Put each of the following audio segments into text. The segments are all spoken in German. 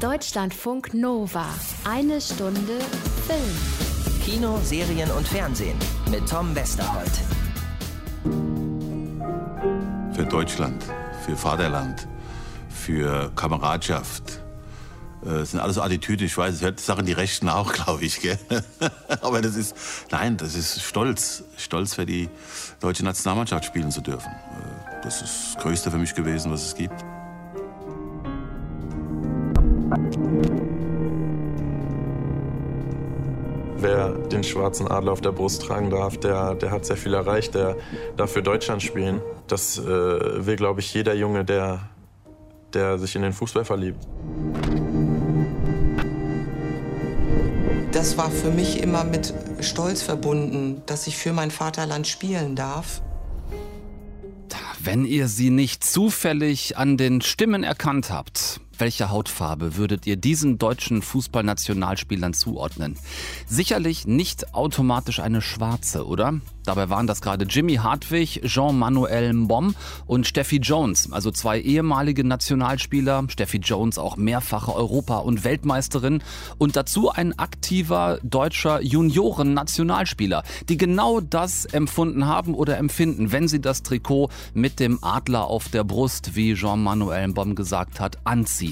Deutschlandfunk Nova. Eine Stunde Film. Kino, Serien und Fernsehen mit Tom Westerholt. Für Deutschland, für Vaterland, für Kameradschaft. Das sind alles Attitüde, ich weiß, es hört Sachen die Rechten auch, glaube ich. Gell? Aber das ist, nein, das ist Stolz. Stolz für die deutsche Nationalmannschaft spielen zu dürfen. Das ist das Größte für mich gewesen, was es gibt. Wer den schwarzen Adler auf der Brust tragen darf, der, der hat sehr viel erreicht, der darf für Deutschland spielen. Das äh, will, glaube ich, jeder Junge, der, der sich in den Fußball verliebt. Das war für mich immer mit Stolz verbunden, dass ich für mein Vaterland spielen darf. Wenn ihr sie nicht zufällig an den Stimmen erkannt habt, welche Hautfarbe würdet ihr diesen deutschen Fußballnationalspielern zuordnen? Sicherlich nicht automatisch eine schwarze, oder? Dabei waren das gerade Jimmy Hartwig, Jean-Manuel Mbom und Steffi Jones, also zwei ehemalige Nationalspieler. Steffi Jones auch mehrfache Europa- und Weltmeisterin und dazu ein aktiver deutscher Junioren-Nationalspieler, die genau das empfunden haben oder empfinden, wenn sie das Trikot mit dem Adler auf der Brust, wie Jean-Manuel Mbom gesagt hat, anziehen.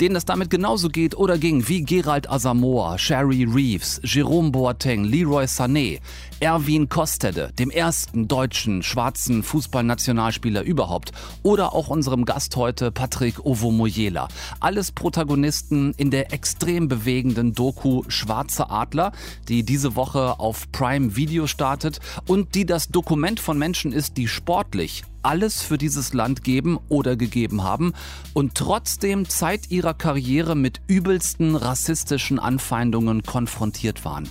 Denen es damit genauso geht oder ging wie Gerald Asamoah, Sherry Reeves, Jerome Boateng, Leroy Sané, Erwin Kostede, dem ersten deutschen schwarzen Fußballnationalspieler überhaupt, oder auch unserem Gast heute Patrick Ovomoyela. Alles Protagonisten in der extrem bewegenden Doku Schwarze Adler, die diese Woche auf Prime Video startet und die das Dokument von Menschen ist, die sportlich alles für dieses Land geben oder gegeben haben und trotzdem Zeit ihrer Karriere mit übelsten rassistischen Anfeindungen konfrontiert waren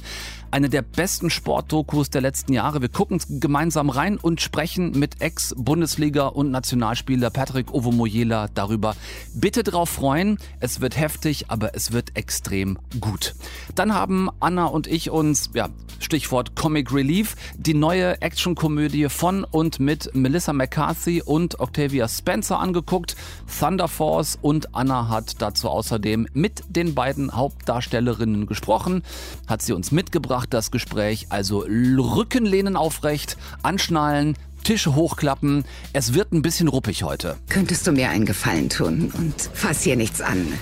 eine der besten Sportdokus der letzten Jahre. Wir gucken gemeinsam rein und sprechen mit Ex-Bundesliga- und Nationalspieler Patrick Ovomoyela darüber. Bitte drauf freuen. Es wird heftig, aber es wird extrem gut. Dann haben Anna und ich uns, ja, Stichwort Comic Relief, die neue Actionkomödie von und mit Melissa McCarthy und Octavia Spencer angeguckt. Thunder Force und Anna hat dazu außerdem mit den beiden Hauptdarstellerinnen gesprochen, hat sie uns mitgebracht gebracht, das Gespräch. Also Rückenlehnen aufrecht, anschnallen, Tische hochklappen. Es wird ein bisschen ruppig heute. Könntest du mir einen Gefallen tun und fass hier nichts an?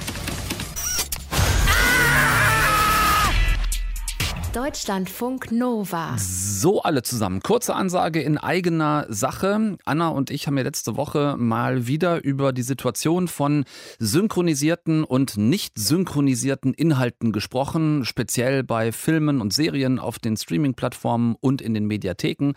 Deutschlandfunk Nova. So alle zusammen. Kurze Ansage in eigener Sache. Anna und ich haben ja letzte Woche mal wieder über die Situation von synchronisierten und nicht synchronisierten Inhalten gesprochen, speziell bei Filmen und Serien auf den Streaming-Plattformen und in den Mediatheken.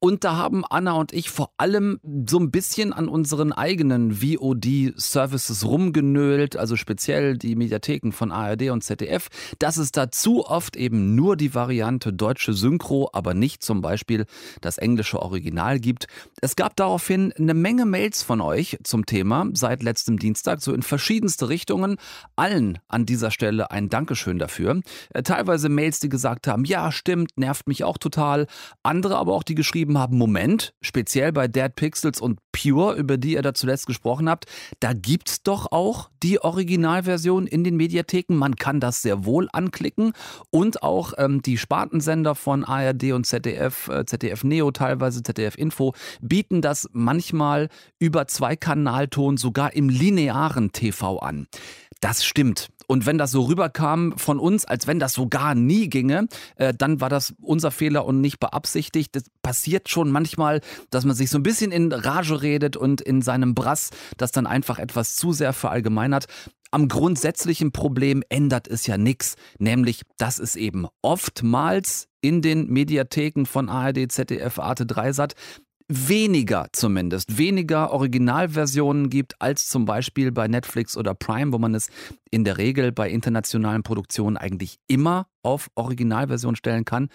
Und da haben Anna und ich vor allem so ein bisschen an unseren eigenen VOD-Services rumgenölt, also speziell die Mediatheken von ARD und ZDF, dass es da zu oft eben nur die Variante deutsche Synchro, aber nicht zum Beispiel das englische Original gibt. Es gab daraufhin eine Menge Mails von euch zum Thema seit letztem Dienstag, so in verschiedenste Richtungen. Allen an dieser Stelle ein Dankeschön dafür. Äh, teilweise Mails, die gesagt haben, ja, stimmt, nervt mich auch total. Andere aber auch, die geschrieben haben, Moment, speziell bei Dead Pixels und Pure, über die ihr da zuletzt gesprochen habt, da gibt's doch auch die Originalversion in den Mediatheken. Man kann das sehr wohl anklicken und auch äh, ähm, die Spartensender von ARD und ZDF, äh, ZDF Neo teilweise, ZDF Info, bieten das manchmal über Zweikanalton sogar im linearen TV an. Das stimmt. Und wenn das so rüberkam von uns, als wenn das so gar nie ginge, äh, dann war das unser Fehler und nicht beabsichtigt. Das passiert schon manchmal, dass man sich so ein bisschen in Rage redet und in seinem Brass das dann einfach etwas zu sehr verallgemeinert. Am grundsätzlichen Problem ändert es ja nichts, nämlich dass es eben oftmals in den Mediatheken von ARD, ZDF, Arte 3 Sat weniger zumindest, weniger Originalversionen gibt als zum Beispiel bei Netflix oder Prime, wo man es in der Regel bei internationalen Produktionen eigentlich immer auf Originalversion stellen kann.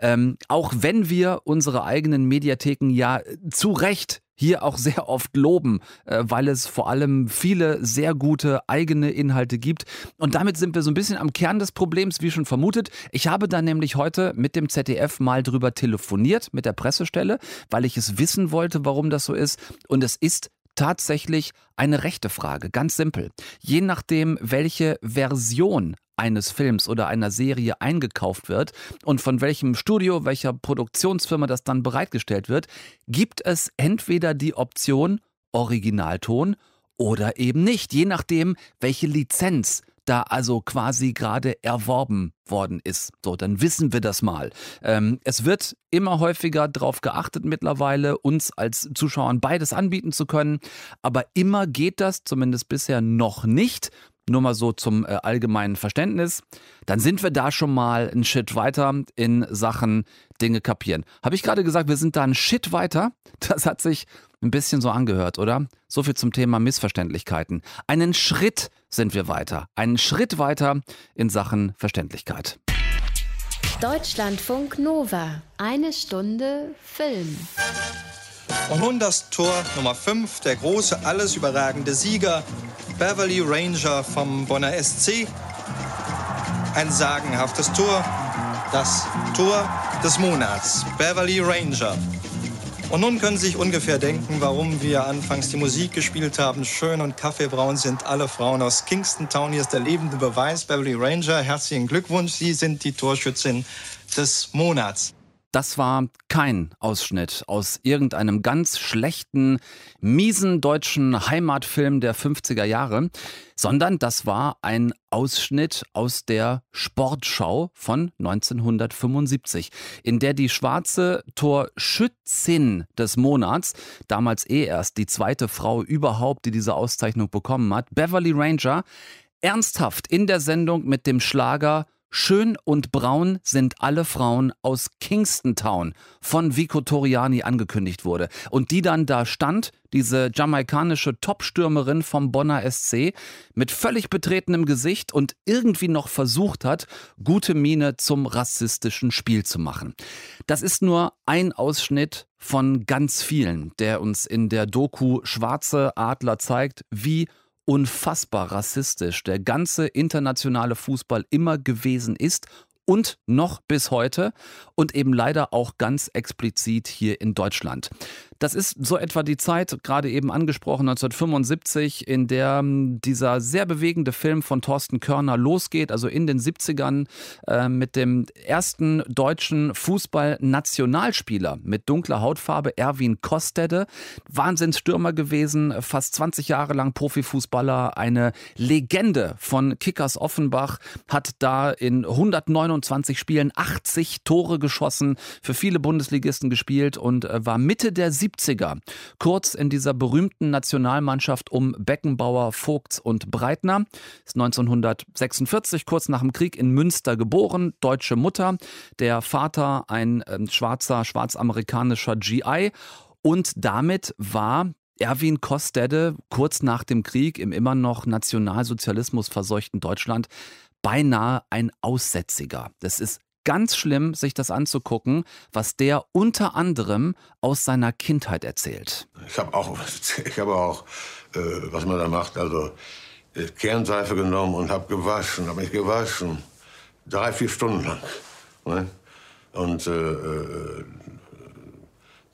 Ähm, auch wenn wir unsere eigenen Mediatheken ja zu Recht hier auch sehr oft loben, äh, weil es vor allem viele sehr gute eigene Inhalte gibt. Und damit sind wir so ein bisschen am Kern des Problems, wie schon vermutet. Ich habe da nämlich heute mit dem ZDF mal drüber telefoniert, mit der Pressestelle, weil ich es wissen wollte, warum das so ist. Und es ist tatsächlich eine rechte Frage, ganz simpel. Je nachdem, welche Version eines Films oder einer Serie eingekauft wird und von welchem Studio, welcher Produktionsfirma das dann bereitgestellt wird, gibt es entweder die Option Originalton oder eben nicht, je nachdem, welche Lizenz da also quasi gerade erworben worden ist. So, dann wissen wir das mal. Ähm, es wird immer häufiger darauf geachtet mittlerweile, uns als Zuschauern beides anbieten zu können, aber immer geht das, zumindest bisher noch nicht. Nur mal so zum äh, allgemeinen Verständnis. Dann sind wir da schon mal einen Shit weiter in Sachen Dinge kapieren. Habe ich gerade gesagt, wir sind da einen Shit weiter? Das hat sich ein bisschen so angehört, oder? So viel zum Thema Missverständlichkeiten. Einen Schritt sind wir weiter. Einen Schritt weiter in Sachen Verständlichkeit. Deutschlandfunk Nova. Eine Stunde Film. Und nun das Tor Nummer 5, der große, alles überragende Sieger, Beverly Ranger vom Bonner SC. Ein sagenhaftes Tor, das Tor des Monats, Beverly Ranger. Und nun können Sie sich ungefähr denken, warum wir anfangs die Musik gespielt haben. Schön und kaffeebraun sind alle Frauen aus Kingston Town. Hier ist der lebende Beweis. Beverly Ranger, herzlichen Glückwunsch. Sie sind die Torschützin des Monats. Das war kein Ausschnitt aus irgendeinem ganz schlechten, miesen deutschen Heimatfilm der 50er Jahre, sondern das war ein Ausschnitt aus der Sportschau von 1975, in der die schwarze Torschützin des Monats, damals eh erst die zweite Frau überhaupt, die diese Auszeichnung bekommen hat, Beverly Ranger, ernsthaft in der Sendung mit dem Schlager Schön und braun sind alle Frauen aus Kingston Town von Vico Toriani angekündigt wurde. Und die dann da stand, diese jamaikanische Topstürmerin vom Bonner SC, mit völlig betretenem Gesicht und irgendwie noch versucht hat, gute Miene zum rassistischen Spiel zu machen. Das ist nur ein Ausschnitt von ganz vielen, der uns in der Doku Schwarze Adler zeigt, wie unfassbar rassistisch der ganze internationale Fußball immer gewesen ist und noch bis heute und eben leider auch ganz explizit hier in Deutschland. Das ist so etwa die Zeit, gerade eben angesprochen, 1975, in der hm, dieser sehr bewegende Film von Thorsten Körner losgeht, also in den 70ern äh, mit dem ersten deutschen Fußball-Nationalspieler mit dunkler Hautfarbe, Erwin Kostede. Wahnsinnsstürmer gewesen, fast 20 Jahre lang Profifußballer, eine Legende von Kickers Offenbach, hat da in 129 Spielen 80 Tore geschossen, für viele Bundesligisten gespielt und äh, war Mitte der 70er. Kurz in dieser berühmten Nationalmannschaft um Beckenbauer, Vogts und Breitner. Ist 1946, kurz nach dem Krieg in Münster geboren, deutsche Mutter. Der Vater ein äh, schwarzer, schwarzamerikanischer GI. Und damit war Erwin Kostede kurz nach dem Krieg im immer noch Nationalsozialismus verseuchten Deutschland beinahe ein Aussätziger. Das ist ganz schlimm, sich das anzugucken, was der unter anderem aus seiner Kindheit erzählt. Ich habe auch, ich habe auch, äh, was man da macht, also äh, Kernseife genommen und habe gewaschen, habe mich gewaschen, drei, vier Stunden lang. Ne? Und äh, äh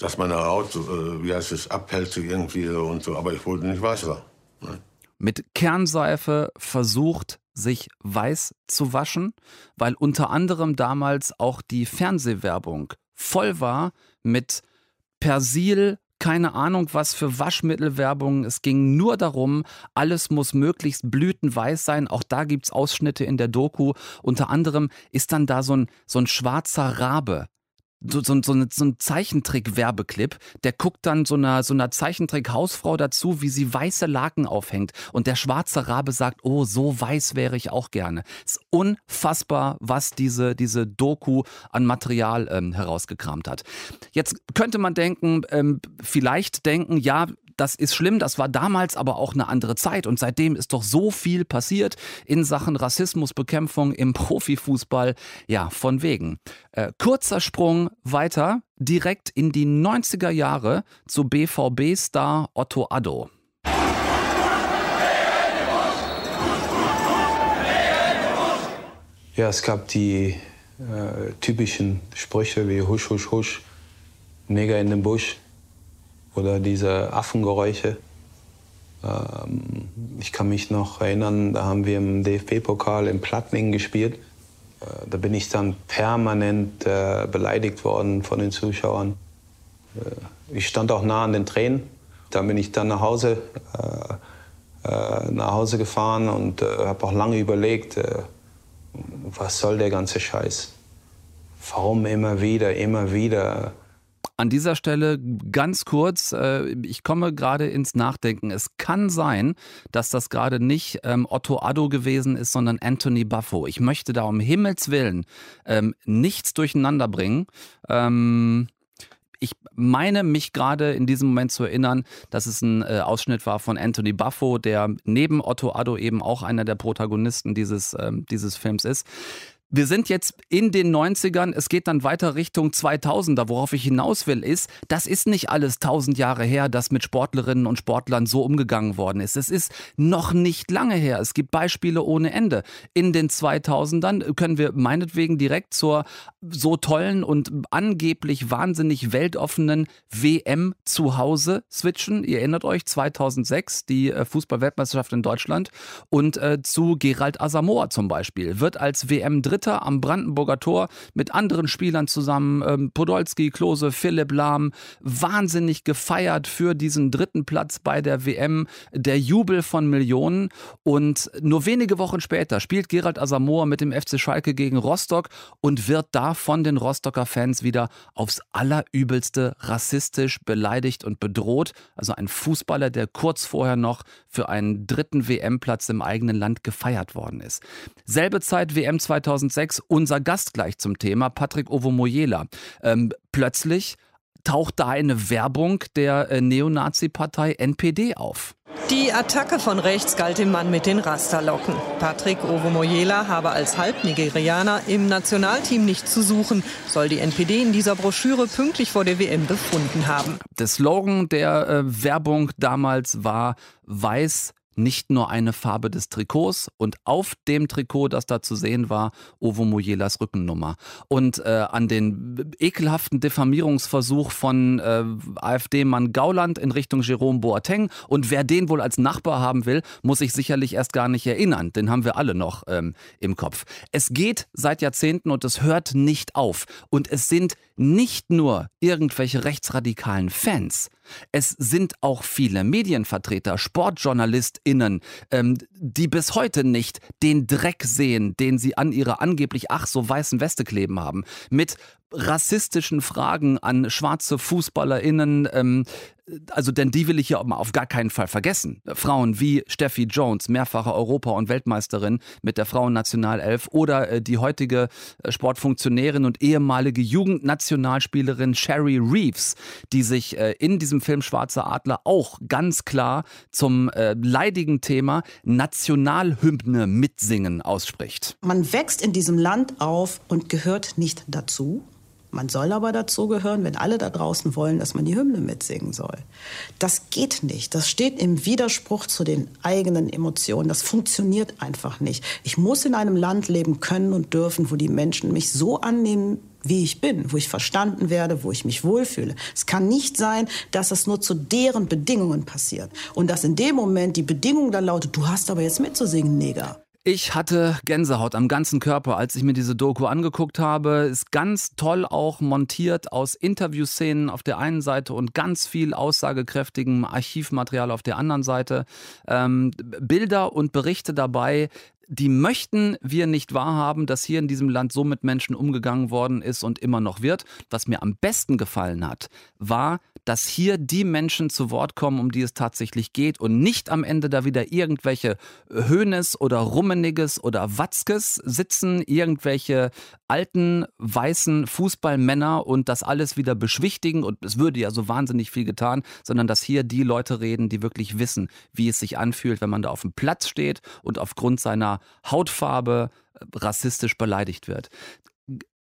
dass meine Haut, äh, wie heißt es, abhält irgendwie und so, aber ich wollte nicht Wasser. Ne? Mit Kernseife versucht, sich weiß zu waschen, weil unter anderem damals auch die Fernsehwerbung voll war mit Persil, keine Ahnung was für Waschmittelwerbung. Es ging nur darum, alles muss möglichst blütenweiß sein. Auch da gibt es Ausschnitte in der Doku. Unter anderem ist dann da so ein, so ein schwarzer Rabe so, so, so, so ein Zeichentrick-Werbeclip, der guckt dann so einer, so einer Zeichentrick-Hausfrau dazu, wie sie weiße Laken aufhängt. Und der schwarze Rabe sagt, oh, so weiß wäre ich auch gerne. Es ist unfassbar, was diese, diese Doku an Material ähm, herausgekramt hat. Jetzt könnte man denken, ähm, vielleicht denken, ja, das ist schlimm, das war damals aber auch eine andere Zeit und seitdem ist doch so viel passiert in Sachen Rassismusbekämpfung im Profifußball. Ja, von wegen. Äh, kurzer Sprung weiter, direkt in die 90er Jahre zu BVB-Star Otto Addo. Ja, es gab die äh, typischen Sprüche wie Husch, Husch, Husch, Neger in den Busch oder diese Affengeräusche. Ähm, ich kann mich noch erinnern, da haben wir im DFB-Pokal in Plattning gespielt. Äh, da bin ich dann permanent äh, beleidigt worden von den Zuschauern. Äh, ich stand auch nah an den Tränen. Da bin ich dann nach Hause, nach Hause gefahren und habe auch lange überlegt, was soll der ganze Scheiß? Warum immer wieder, immer wieder? An dieser Stelle ganz kurz, äh, ich komme gerade ins Nachdenken. Es kann sein, dass das gerade nicht ähm, Otto Addo gewesen ist, sondern Anthony Buffo. Ich möchte da um Himmels Willen ähm, nichts durcheinander bringen. Ähm, ich meine mich gerade in diesem Moment zu erinnern, dass es ein äh, Ausschnitt war von Anthony Buffo, der neben Otto Addo eben auch einer der Protagonisten dieses, ähm, dieses Films ist. Wir sind jetzt in den 90ern, es geht dann weiter Richtung 2000er. Worauf ich hinaus will, ist, das ist nicht alles 1000 Jahre her, dass mit Sportlerinnen und Sportlern so umgegangen worden ist. Es ist noch nicht lange her. Es gibt Beispiele ohne Ende. In den 2000ern können wir meinetwegen direkt zur so tollen und angeblich wahnsinnig weltoffenen WM zu Hause switchen. Ihr erinnert euch, 2006, die äh, Fußballweltmeisterschaft in Deutschland und äh, zu Gerald Asamoah zum Beispiel. Wird als WM dritt Dritter am Brandenburger Tor mit anderen Spielern zusammen, ähm, Podolski, Klose, Philipp Lahm, wahnsinnig gefeiert für diesen dritten Platz bei der WM, der Jubel von Millionen. Und nur wenige Wochen später spielt Gerald Asamoah mit dem FC Schalke gegen Rostock und wird da von den Rostocker Fans wieder aufs allerübelste rassistisch beleidigt und bedroht. Also ein Fußballer, der kurz vorher noch für einen dritten WM-Platz im eigenen Land gefeiert worden ist. Selbe Zeit WM 2000 2006 unser Gast gleich zum Thema, Patrick Ovomoyela. Ähm, plötzlich taucht da eine Werbung der äh, Neonazi-Partei NPD auf. Die Attacke von rechts galt dem Mann mit den Rasterlocken. Patrick Ovomoyela habe als Halbnigerianer im Nationalteam nichts zu suchen, soll die NPD in dieser Broschüre pünktlich vor der WM befunden haben. Der Slogan der äh, Werbung damals war Weiß nicht nur eine Farbe des Trikots und auf dem Trikot, das da zu sehen war, Ovo Mojelas Rückennummer. Und äh, an den ekelhaften Diffamierungsversuch von äh, AfD-Mann Gauland in Richtung Jerome Boateng. Und wer den wohl als Nachbar haben will, muss sich sicherlich erst gar nicht erinnern. Den haben wir alle noch ähm, im Kopf. Es geht seit Jahrzehnten und es hört nicht auf. Und es sind nicht nur irgendwelche rechtsradikalen Fans. Es sind auch viele Medienvertreter, SportjournalistInnen, ähm, die bis heute nicht den Dreck sehen, den sie an ihrer angeblich ach so weißen Weste kleben haben. Mit rassistischen Fragen an schwarze FußballerInnen, ähm, also denn die will ich ja auf gar keinen Fall vergessen. Frauen wie Steffi Jones, mehrfache Europa- und Weltmeisterin mit der Frauennationalelf oder äh, die heutige äh, Sportfunktionärin und ehemalige Jugendnationalspielerin Sherry Reeves, die sich äh, in diesem Film Schwarzer Adler auch ganz klar zum leidigen Thema Nationalhymne mitsingen ausspricht. Man wächst in diesem Land auf und gehört nicht dazu. Man soll aber dazugehören, wenn alle da draußen wollen, dass man die Hymne mitsingen soll. Das geht nicht. Das steht im Widerspruch zu den eigenen Emotionen. Das funktioniert einfach nicht. Ich muss in einem Land leben können und dürfen, wo die Menschen mich so annehmen, wie ich bin, wo ich verstanden werde, wo ich mich wohlfühle. Es kann nicht sein, dass es nur zu deren Bedingungen passiert. Und dass in dem Moment die Bedingung dann lautet, du hast aber jetzt mitzusingen, Neger. Ich hatte Gänsehaut am ganzen Körper, als ich mir diese Doku angeguckt habe. Ist ganz toll auch montiert aus Interviewszenen auf der einen Seite und ganz viel aussagekräftigem Archivmaterial auf der anderen Seite. Ähm, Bilder und Berichte dabei, die möchten wir nicht wahrhaben, dass hier in diesem Land so mit Menschen umgegangen worden ist und immer noch wird. Was mir am besten gefallen hat, war, dass hier die Menschen zu Wort kommen, um die es tatsächlich geht und nicht am Ende da wieder irgendwelche Höhnes oder Rummeniges oder Watzkes sitzen, irgendwelche alten weißen Fußballmänner und das alles wieder beschwichtigen und es würde ja so wahnsinnig viel getan, sondern dass hier die Leute reden, die wirklich wissen, wie es sich anfühlt, wenn man da auf dem Platz steht und aufgrund seiner Hautfarbe äh, rassistisch beleidigt wird.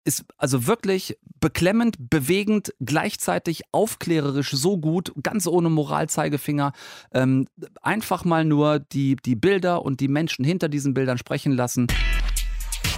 Ist also wirklich beklemmend, bewegend, gleichzeitig aufklärerisch so gut, ganz ohne Moralzeigefinger. Ähm, einfach mal nur die, die Bilder und die Menschen hinter diesen Bildern sprechen lassen.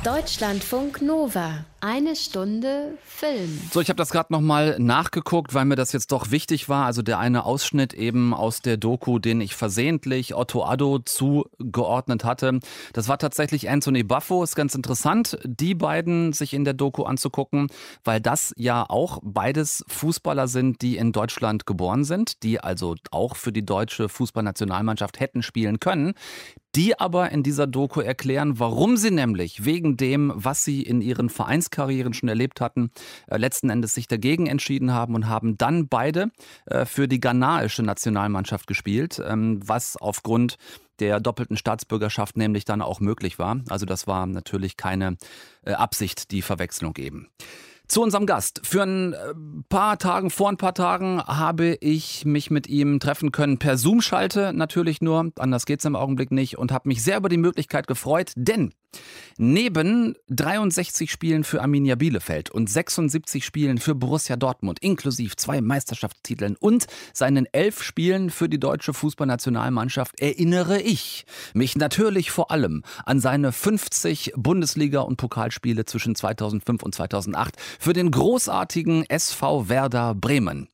Deutschlandfunk Nova. Eine Stunde Film. So, ich habe das gerade nochmal nachgeguckt, weil mir das jetzt doch wichtig war. Also der eine Ausschnitt eben aus der Doku, den ich versehentlich Otto Addo zugeordnet hatte. Das war tatsächlich Anthony Buffo. Ist ganz interessant, die beiden sich in der Doku anzugucken, weil das ja auch beides Fußballer sind, die in Deutschland geboren sind, die also auch für die deutsche Fußballnationalmannschaft hätten spielen können die aber in dieser Doku erklären, warum sie nämlich wegen dem, was sie in ihren Vereinskarrieren schon erlebt hatten, äh, letzten Endes sich dagegen entschieden haben und haben dann beide äh, für die ghanaische Nationalmannschaft gespielt, ähm, was aufgrund der doppelten Staatsbürgerschaft nämlich dann auch möglich war. Also das war natürlich keine äh, Absicht, die Verwechslung eben. Zu unserem Gast. Für ein äh, paar Tagen, vor ein paar Tagen habe ich mich mit ihm treffen können per Zoom-Schalte natürlich nur. Anders geht es im Augenblick nicht und habe mich sehr über die Möglichkeit gefreut, denn Neben 63 Spielen für Arminia Bielefeld und 76 Spielen für Borussia Dortmund, inklusive zwei Meisterschaftstiteln und seinen elf Spielen für die deutsche Fußballnationalmannschaft, erinnere ich mich natürlich vor allem an seine 50 Bundesliga- und Pokalspiele zwischen 2005 und 2008 für den großartigen SV Werder Bremen.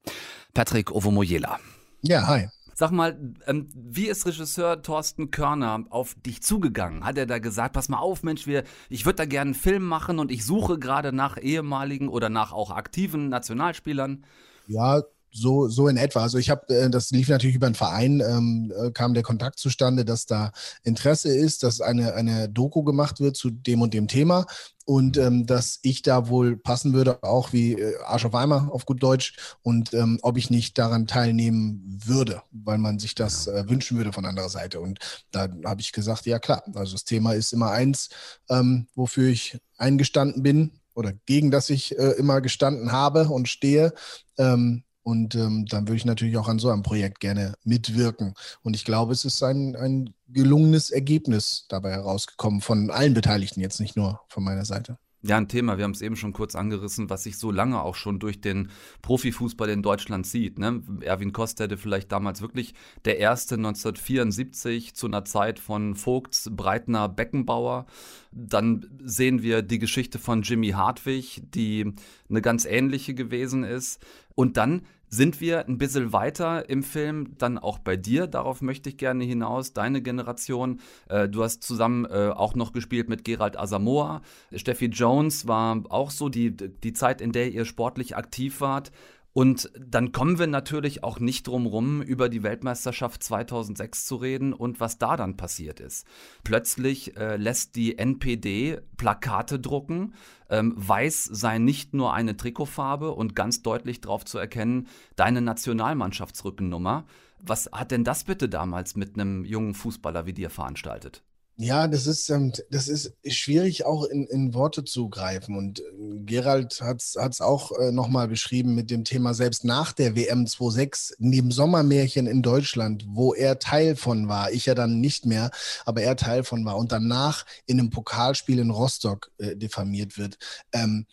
Patrick Ovomoyela. Ja, hi. Sag mal, ähm, wie ist Regisseur Thorsten Körner auf dich zugegangen? Hat er da gesagt, pass mal auf, Mensch, wir, ich würde da gerne einen Film machen und ich suche gerade nach ehemaligen oder nach auch aktiven Nationalspielern? Ja, so, so in etwa. Also ich habe, äh, das lief natürlich über einen Verein, ähm, äh, kam der Kontakt zustande, dass da Interesse ist, dass eine, eine Doku gemacht wird zu dem und dem Thema und ähm, dass ich da wohl passen würde, auch wie äh, Arsch auf Eimer auf gut Deutsch und ähm, ob ich nicht daran teilnehmen würde, weil man sich das äh, wünschen würde von anderer Seite. Und da habe ich gesagt, ja klar, also das Thema ist immer eins, ähm, wofür ich eingestanden bin oder gegen das ich äh, immer gestanden habe und stehe. Ähm, und ähm, dann würde ich natürlich auch an so einem Projekt gerne mitwirken. Und ich glaube, es ist ein, ein gelungenes Ergebnis dabei herausgekommen von allen Beteiligten, jetzt nicht nur von meiner Seite. Ja, ein Thema, wir haben es eben schon kurz angerissen, was sich so lange auch schon durch den Profifußball in Deutschland zieht. Ne? Erwin Kost hätte vielleicht damals wirklich der erste 1974 zu einer Zeit von Vogts, Breitner, Beckenbauer. Dann sehen wir die Geschichte von Jimmy Hartwig, die eine ganz ähnliche gewesen ist. Und dann sind wir ein bisschen weiter im Film, dann auch bei dir, darauf möchte ich gerne hinaus, deine Generation. Äh, du hast zusammen äh, auch noch gespielt mit Gerald Asamoah. Steffi Jones war auch so die, die Zeit, in der ihr sportlich aktiv wart. Und dann kommen wir natürlich auch nicht drum rum, über die Weltmeisterschaft 2006 zu reden und was da dann passiert ist. Plötzlich äh, lässt die NPD Plakate drucken. Ähm, weiß sei nicht nur eine Trikotfarbe und ganz deutlich darauf zu erkennen, deine Nationalmannschaftsrückennummer. Was hat denn das bitte damals mit einem jungen Fußballer wie dir veranstaltet? Ja, das ist, ähm, das ist schwierig auch in, in Worte zu greifen. Und äh, Gerald hat es auch äh, nochmal beschrieben mit dem Thema, selbst nach der WM 26, neben Sommermärchen in Deutschland, wo er Teil von war, ich ja dann nicht mehr, aber er Teil von war und danach in einem Pokalspiel in Rostock äh, diffamiert wird. Ähm,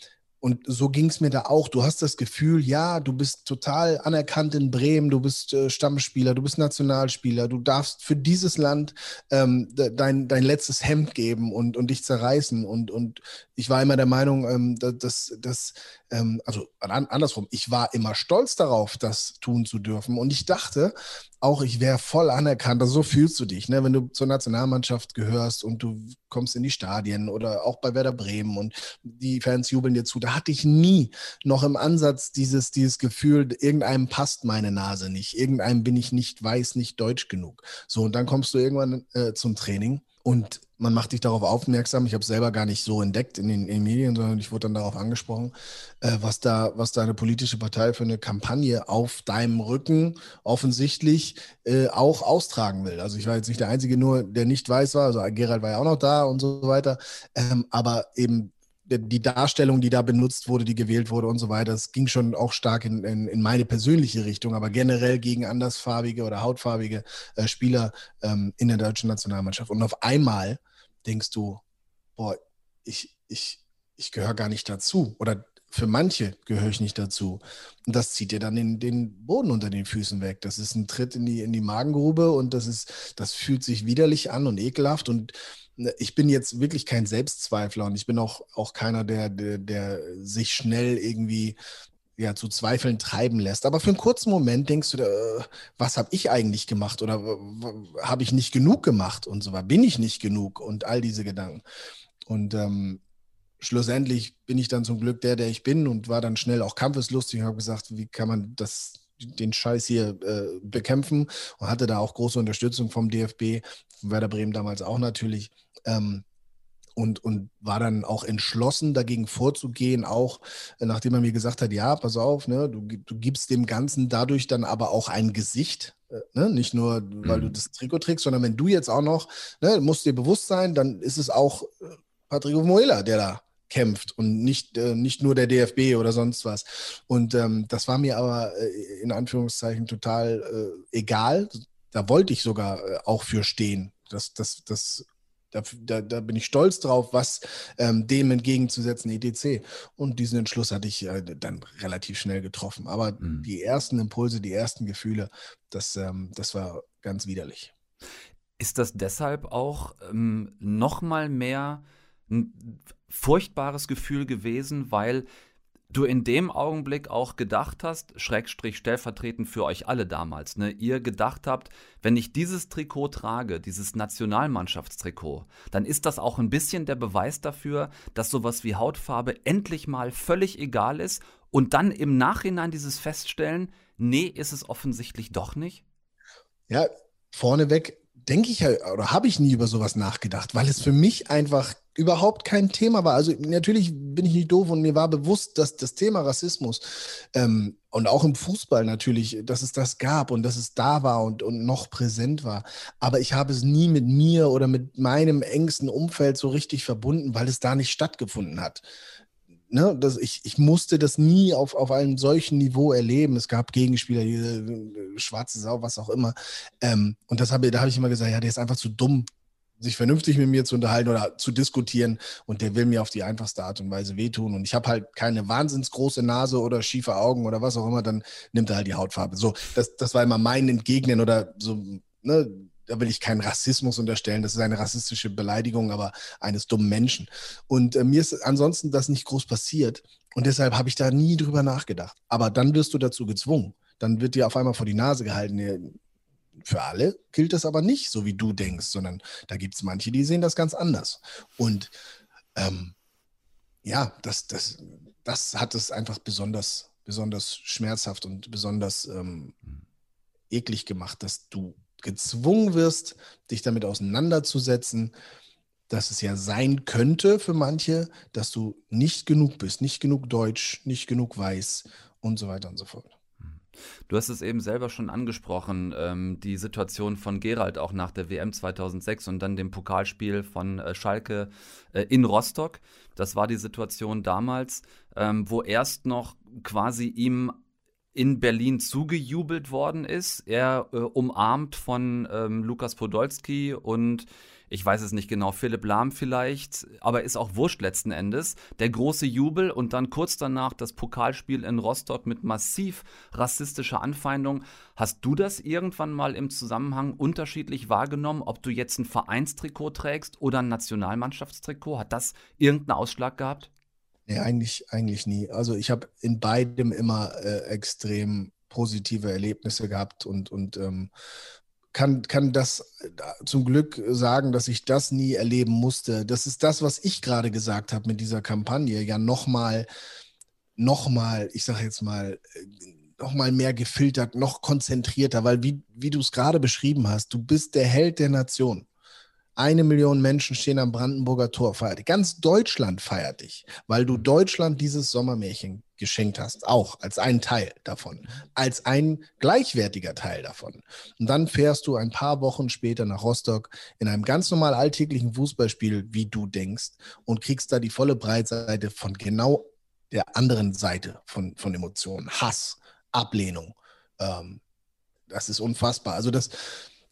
und so ging es mir da auch. Du hast das Gefühl, ja, du bist total anerkannt in Bremen, du bist äh, Stammspieler, du bist Nationalspieler, du darfst für dieses Land ähm, dein, dein letztes Hemd geben und, und dich zerreißen. Und, und ich war immer der Meinung, ähm, dass, dass ähm, also an, andersrum, ich war immer stolz darauf, das tun zu dürfen. Und ich dachte auch, ich wäre voll anerkannt. Also so fühlst du dich, ne? wenn du zur Nationalmannschaft gehörst und du kommst in die Stadien oder auch bei Werder Bremen und die Fans jubeln dir zu. Da hatte ich nie noch im Ansatz dieses, dieses Gefühl, irgendeinem passt meine Nase nicht, irgendeinem bin ich nicht weiß, nicht deutsch genug. So, und dann kommst du irgendwann äh, zum Training und man macht dich darauf aufmerksam. Ich habe es selber gar nicht so entdeckt in den, in den, Medien, sondern ich wurde dann darauf angesprochen, äh, was da, was da eine politische Partei für eine Kampagne auf deinem Rücken offensichtlich äh, auch austragen will. Also ich war jetzt nicht der Einzige nur, der nicht weiß war. Also Gerald war ja auch noch da und so weiter. Ähm, aber eben die Darstellung, die da benutzt wurde, die gewählt wurde und so weiter, es ging schon auch stark in, in, in meine persönliche Richtung, aber generell gegen andersfarbige oder hautfarbige äh, Spieler ähm, in der deutschen Nationalmannschaft. Und auf einmal denkst du, boah, ich, ich, ich gehöre gar nicht dazu. Oder für manche gehöre ich nicht dazu. Und das zieht dir dann den, den Boden unter den Füßen weg. Das ist ein Tritt in die, in die Magengrube und das ist, das fühlt sich widerlich an und ekelhaft. Und ich bin jetzt wirklich kein Selbstzweifler und ich bin auch, auch keiner, der, der, der sich schnell irgendwie ja, zu Zweifeln treiben lässt. Aber für einen kurzen Moment denkst du, äh, was habe ich eigentlich gemacht oder habe ich nicht genug gemacht und so weiter? Bin ich nicht genug und all diese Gedanken. Und ähm, schlussendlich bin ich dann zum Glück der, der ich bin und war dann schnell auch kampfeslustig und habe gesagt, wie kann man das den Scheiß hier äh, bekämpfen und hatte da auch große Unterstützung vom DFB, von Werder Bremen damals auch natürlich. Ähm, und, und war dann auch entschlossen, dagegen vorzugehen, auch äh, nachdem er mir gesagt hat, ja, pass auf, ne, du, du gibst dem Ganzen dadurch dann aber auch ein Gesicht. Äh, ne? Nicht nur, weil mhm. du das Trikot trägst, sondern wenn du jetzt auch noch, ne, musst dir bewusst sein, dann ist es auch äh, Patrick Moela, der da kämpft und nicht, äh, nicht nur der DFB oder sonst was. Und ähm, das war mir aber äh, in Anführungszeichen total äh, egal. Da wollte ich sogar auch für stehen. Das, das, das, da, da, da bin ich stolz drauf, was ähm, dem entgegenzusetzen, etc. Und diesen Entschluss hatte ich äh, dann relativ schnell getroffen. Aber mhm. die ersten Impulse, die ersten Gefühle, das, ähm, das war ganz widerlich. Ist das deshalb auch ähm, noch mal mehr ein furchtbares Gefühl gewesen, weil du in dem Augenblick auch gedacht hast, Schrägstrich stellvertretend für euch alle damals, ne, ihr gedacht habt, wenn ich dieses Trikot trage, dieses Nationalmannschaftstrikot, dann ist das auch ein bisschen der Beweis dafür, dass sowas wie Hautfarbe endlich mal völlig egal ist und dann im Nachhinein dieses Feststellen, nee, ist es offensichtlich doch nicht? Ja, vorneweg denke ich ja, oder habe ich nie über sowas nachgedacht, weil es für mich einfach überhaupt kein Thema war. Also natürlich bin ich nicht doof und mir war bewusst, dass das Thema Rassismus ähm, und auch im Fußball natürlich, dass es das gab und dass es da war und, und noch präsent war. Aber ich habe es nie mit mir oder mit meinem engsten Umfeld so richtig verbunden, weil es da nicht stattgefunden hat. Ne, das, ich, ich musste das nie auf, auf einem solchen Niveau erleben. Es gab Gegenspieler, diese äh, schwarze Sau, was auch immer. Ähm, und das habe, da habe ich immer gesagt, ja, der ist einfach zu dumm, sich vernünftig mit mir zu unterhalten oder zu diskutieren und der will mir auf die einfachste Art und Weise wehtun und ich habe halt keine wahnsinns große Nase oder schiefe Augen oder was auch immer, dann nimmt er halt die Hautfarbe. So, das, das war immer mein Entgegnen oder so, ne, da will ich keinen Rassismus unterstellen, das ist eine rassistische Beleidigung, aber eines dummen Menschen. Und äh, mir ist ansonsten das nicht groß passiert und deshalb habe ich da nie drüber nachgedacht. Aber dann wirst du dazu gezwungen. Dann wird dir auf einmal vor die Nase gehalten, für alle gilt das aber nicht, so wie du denkst, sondern da gibt es manche, die sehen das ganz anders. Und ähm, ja, das, das, das hat es einfach besonders, besonders schmerzhaft und besonders ähm, eklig gemacht, dass du gezwungen wirst, dich damit auseinanderzusetzen, dass es ja sein könnte für manche, dass du nicht genug bist, nicht genug Deutsch, nicht genug weiß und so weiter und so fort. Du hast es eben selber schon angesprochen, ähm, die Situation von Gerald auch nach der WM 2006 und dann dem Pokalspiel von äh, Schalke äh, in Rostock. Das war die Situation damals, ähm, wo erst noch quasi ihm in Berlin zugejubelt worden ist. Er äh, umarmt von ähm, Lukas Podolski und ich weiß es nicht genau, Philipp Lahm vielleicht, aber ist auch wurscht letzten Endes. Der große Jubel und dann kurz danach das Pokalspiel in Rostock mit massiv rassistischer Anfeindung. Hast du das irgendwann mal im Zusammenhang unterschiedlich wahrgenommen, ob du jetzt ein Vereinstrikot trägst oder ein Nationalmannschaftstrikot? Hat das irgendeinen Ausschlag gehabt? Nee, eigentlich, eigentlich nie. Also ich habe in beidem immer äh, extrem positive Erlebnisse gehabt und, und ähm, kann, kann das äh, zum Glück sagen, dass ich das nie erleben musste. Das ist das, was ich gerade gesagt habe mit dieser Kampagne. Ja, nochmal, nochmal, ich sage jetzt mal, äh, nochmal mehr gefiltert, noch konzentrierter, weil wie, wie du es gerade beschrieben hast, du bist der Held der Nation. Eine Million Menschen stehen am Brandenburger Tor, feiert dich. Ganz Deutschland feiert dich, weil du Deutschland dieses Sommermärchen geschenkt hast, auch als ein Teil davon, als ein gleichwertiger Teil davon. Und dann fährst du ein paar Wochen später nach Rostock in einem ganz normal alltäglichen Fußballspiel, wie du denkst, und kriegst da die volle Breitseite von genau der anderen Seite von, von Emotionen. Hass, Ablehnung. Ähm, das ist unfassbar. Also das,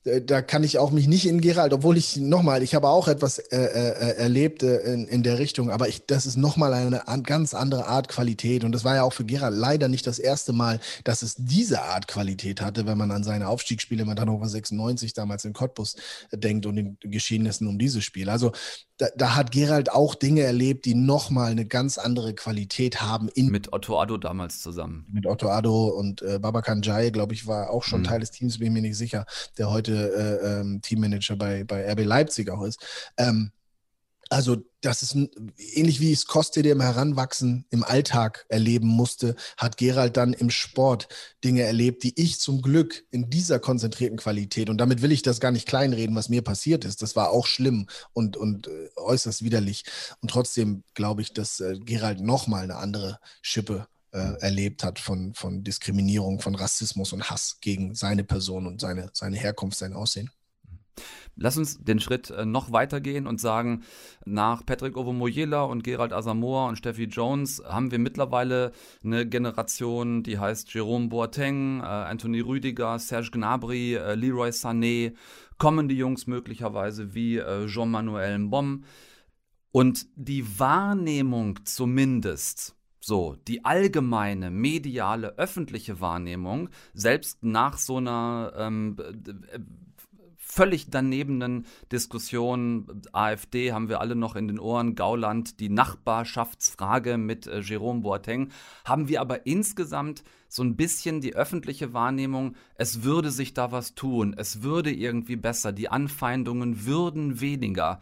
da kann ich auch mich nicht in Gerald, obwohl ich nochmal, ich habe auch etwas äh, äh, erlebt äh, in, in der Richtung, aber ich, das ist nochmal eine an, ganz andere Art Qualität. Und das war ja auch für Gerald leider nicht das erste Mal, dass es diese Art Qualität hatte, wenn man an seine Aufstiegsspiele mit Hannover 96 damals in Cottbus denkt und den Geschehnissen um dieses Spiel. Also da, da hat Gerald auch Dinge erlebt, die nochmal eine ganz andere Qualität haben. mit Otto Addo damals zusammen. Mit Otto Addo und äh, Babakan Jai, glaube ich, war auch schon mhm. Teil des Teams, bin ich mir nicht sicher, der heute äh, ähm, Teammanager bei, bei RB Leipzig auch ist. Ähm, also das ist ähnlich wie es Koste, der im Heranwachsen im Alltag erleben musste, hat Gerald dann im Sport Dinge erlebt, die ich zum Glück in dieser konzentrierten Qualität, und damit will ich das gar nicht kleinreden, was mir passiert ist, das war auch schlimm und, und äh, äußerst widerlich. Und trotzdem glaube ich, dass äh, Gerald nochmal eine andere Schippe äh, erlebt hat von, von Diskriminierung, von Rassismus und Hass gegen seine Person und seine, seine Herkunft, sein Aussehen. Lass uns den Schritt äh, noch weitergehen und sagen, nach Patrick Ovomoyela und Gerald Asamoah und Steffi Jones haben wir mittlerweile eine Generation, die heißt Jerome Boateng, äh, Anthony Rüdiger, Serge Gnabry, äh, Leroy Sané, kommen die Jungs möglicherweise wie Jean-Manuel Mbom. Und die Wahrnehmung zumindest, so, die allgemeine, mediale, öffentliche Wahrnehmung, selbst nach so einer ähm, völlig danebenen Diskussion. AfD haben wir alle noch in den Ohren, Gauland, die Nachbarschaftsfrage mit äh, Jerome Boateng. Haben wir aber insgesamt so ein bisschen die öffentliche Wahrnehmung, es würde sich da was tun, es würde irgendwie besser, die Anfeindungen würden weniger.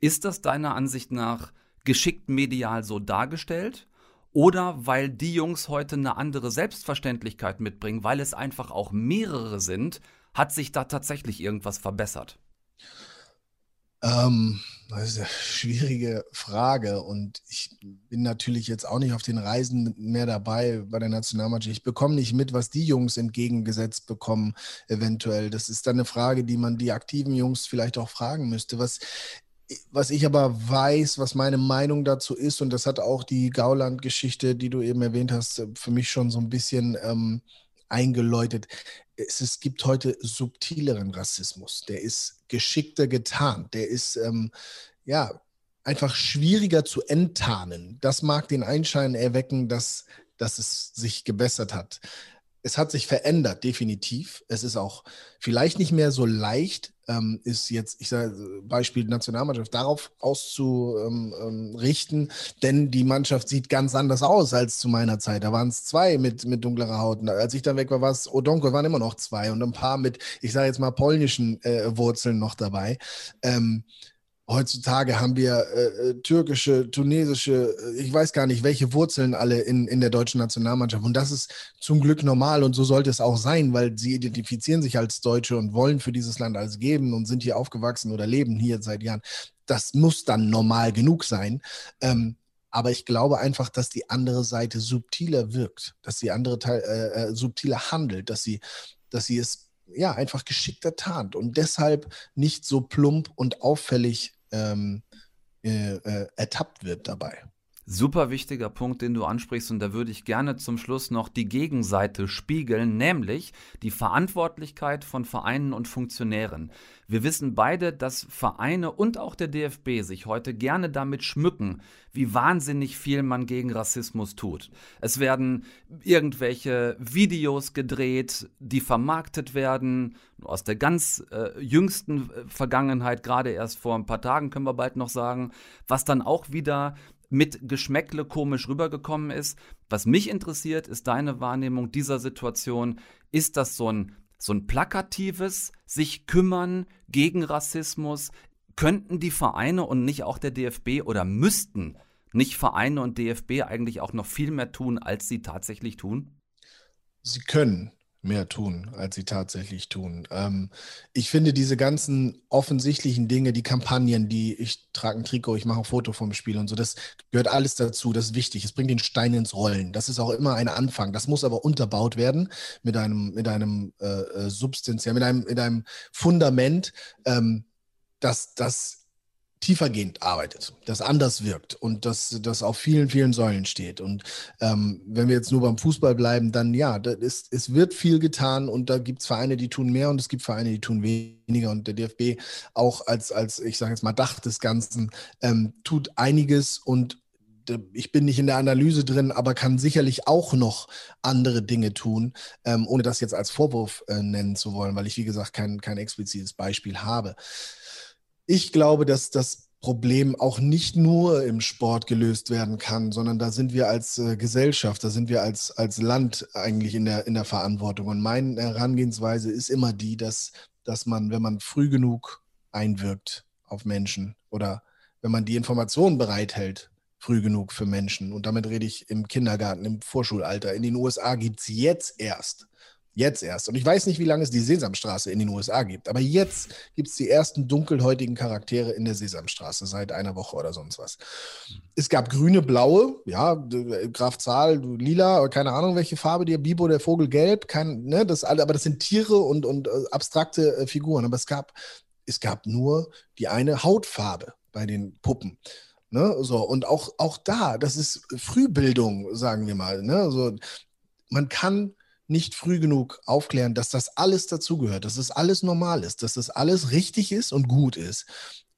Ist das deiner Ansicht nach geschickt medial so dargestellt? Oder weil die Jungs heute eine andere Selbstverständlichkeit mitbringen, weil es einfach auch mehrere sind hat sich da tatsächlich irgendwas verbessert? Ähm, das ist eine schwierige Frage und ich bin natürlich jetzt auch nicht auf den Reisen mehr dabei bei der Nationalmannschaft. Ich bekomme nicht mit, was die Jungs entgegengesetzt bekommen, eventuell. Das ist dann eine Frage, die man die aktiven Jungs vielleicht auch fragen müsste. Was was ich aber weiß, was meine Meinung dazu ist, und das hat auch die Gauland-Geschichte, die du eben erwähnt hast, für mich schon so ein bisschen ähm, eingeläutet es, es gibt heute subtileren Rassismus. Der ist geschickter getarnt. Der ist, ähm, ja, einfach schwieriger zu enttarnen. Das mag den Einschein erwecken, dass, dass es sich gebessert hat es hat sich verändert, definitiv. Es ist auch vielleicht nicht mehr so leicht, ähm, ist jetzt, ich sage Beispiel Nationalmannschaft, darauf auszurichten, ähm, ähm, denn die Mannschaft sieht ganz anders aus als zu meiner Zeit. Da waren es zwei mit, mit dunklerer Haut. Als ich dann weg war, war es Odonko, waren immer noch zwei und ein paar mit, ich sage jetzt mal, polnischen äh, Wurzeln noch dabei. Ähm, heutzutage haben wir äh, äh, türkische, tunesische, äh, ich weiß gar nicht, welche Wurzeln alle in, in der deutschen Nationalmannschaft. Und das ist zum Glück normal und so sollte es auch sein, weil sie identifizieren sich als Deutsche und wollen für dieses Land alles geben und sind hier aufgewachsen oder leben hier seit Jahren. Das muss dann normal genug sein. Ähm, aber ich glaube einfach, dass die andere Seite subtiler wirkt, dass die andere Teil äh, äh subtiler handelt, dass sie, dass sie es ja, einfach geschickter tarnt und deshalb nicht so plump und auffällig ähm, äh, äh, ertappt wird dabei. Super wichtiger Punkt, den du ansprichst, und da würde ich gerne zum Schluss noch die Gegenseite spiegeln, nämlich die Verantwortlichkeit von Vereinen und Funktionären. Wir wissen beide, dass Vereine und auch der DFB sich heute gerne damit schmücken, wie wahnsinnig viel man gegen Rassismus tut. Es werden irgendwelche Videos gedreht, die vermarktet werden, aus der ganz äh, jüngsten äh, Vergangenheit, gerade erst vor ein paar Tagen können wir bald noch sagen, was dann auch wieder mit Geschmäckle komisch rübergekommen ist. Was mich interessiert, ist deine Wahrnehmung dieser Situation. Ist das so ein, so ein plakatives sich kümmern gegen Rassismus? Könnten die Vereine und nicht auch der DFB oder müssten nicht Vereine und DFB eigentlich auch noch viel mehr tun, als sie tatsächlich tun? Sie können mehr tun, als sie tatsächlich tun. Ähm, ich finde diese ganzen offensichtlichen Dinge, die Kampagnen, die ich trage ein Trikot, ich mache ein Foto vom Spiel und so, das gehört alles dazu, das ist wichtig. Es bringt den Stein ins Rollen. Das ist auch immer ein Anfang. Das muss aber unterbaut werden mit einem, mit einem äh, äh Substanz, ja, mit einem, mit einem Fundament, ähm, dass das tiefergehend arbeitet, das anders wirkt und das, das auf vielen, vielen Säulen steht. Und ähm, wenn wir jetzt nur beim Fußball bleiben, dann ja, das ist, es wird viel getan und da gibt es Vereine, die tun mehr und es gibt Vereine, die tun weniger. Und der DFB auch als, als ich sage jetzt mal, Dach des Ganzen ähm, tut einiges und ich bin nicht in der Analyse drin, aber kann sicherlich auch noch andere Dinge tun, ähm, ohne das jetzt als Vorwurf äh, nennen zu wollen, weil ich, wie gesagt, kein, kein explizites Beispiel habe ich glaube, dass das Problem auch nicht nur im Sport gelöst werden kann, sondern da sind wir als äh, Gesellschaft, da sind wir als, als Land eigentlich in der, in der Verantwortung. Und meine Herangehensweise ist immer die, dass, dass man, wenn man früh genug einwirkt auf Menschen oder wenn man die Informationen bereithält, früh genug für Menschen, und damit rede ich im Kindergarten, im Vorschulalter. In den USA gibt es jetzt erst Jetzt erst. Und ich weiß nicht, wie lange es die Sesamstraße in den USA gibt, aber jetzt gibt es die ersten dunkelhäutigen Charaktere in der Sesamstraße seit einer Woche oder sonst was. Es gab grüne, blaue, ja, Graf Zahl, lila, keine Ahnung, welche Farbe, der Bibo, der Vogel gelb, kein, ne, das alle, aber das sind Tiere und, und äh, abstrakte äh, Figuren. Aber es gab, es gab nur die eine Hautfarbe bei den Puppen. Ne, so, und auch, auch da, das ist Frühbildung, sagen wir mal. Ne, so, man kann nicht früh genug aufklären, dass das alles dazugehört, dass das alles normal ist, dass das alles richtig ist und gut ist.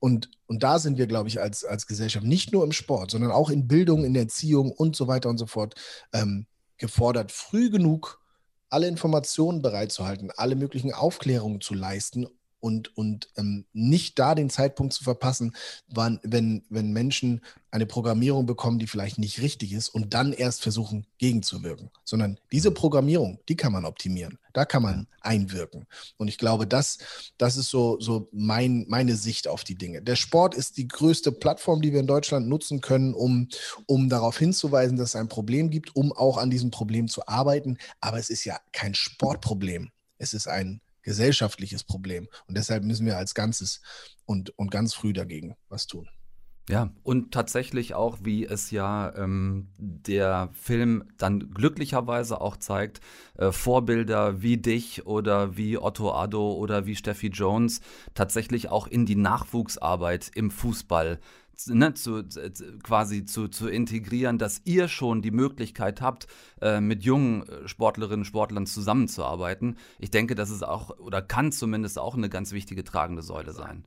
Und, und da sind wir, glaube ich, als, als Gesellschaft nicht nur im Sport, sondern auch in Bildung, in Erziehung und so weiter und so fort ähm, gefordert, früh genug alle Informationen bereitzuhalten, alle möglichen Aufklärungen zu leisten und, und ähm, nicht da den Zeitpunkt zu verpassen, wann, wenn, wenn Menschen eine Programmierung bekommen, die vielleicht nicht richtig ist und dann erst versuchen, gegenzuwirken. Sondern diese Programmierung, die kann man optimieren, da kann man einwirken. Und ich glaube, das, das ist so, so mein, meine Sicht auf die Dinge. Der Sport ist die größte Plattform, die wir in Deutschland nutzen können, um, um darauf hinzuweisen, dass es ein Problem gibt, um auch an diesem Problem zu arbeiten. Aber es ist ja kein Sportproblem. Es ist ein gesellschaftliches Problem. Und deshalb müssen wir als Ganzes und, und ganz früh dagegen was tun. Ja, und tatsächlich auch, wie es ja ähm, der Film dann glücklicherweise auch zeigt, äh, Vorbilder wie dich oder wie Otto Addo oder wie Steffi Jones tatsächlich auch in die Nachwuchsarbeit im Fußball ne, zu, quasi zu, zu integrieren, dass ihr schon die Möglichkeit habt, äh, mit jungen äh, Sportlerinnen und Sportlern zusammenzuarbeiten. Ich denke, das ist auch oder kann zumindest auch eine ganz wichtige tragende Säule sein.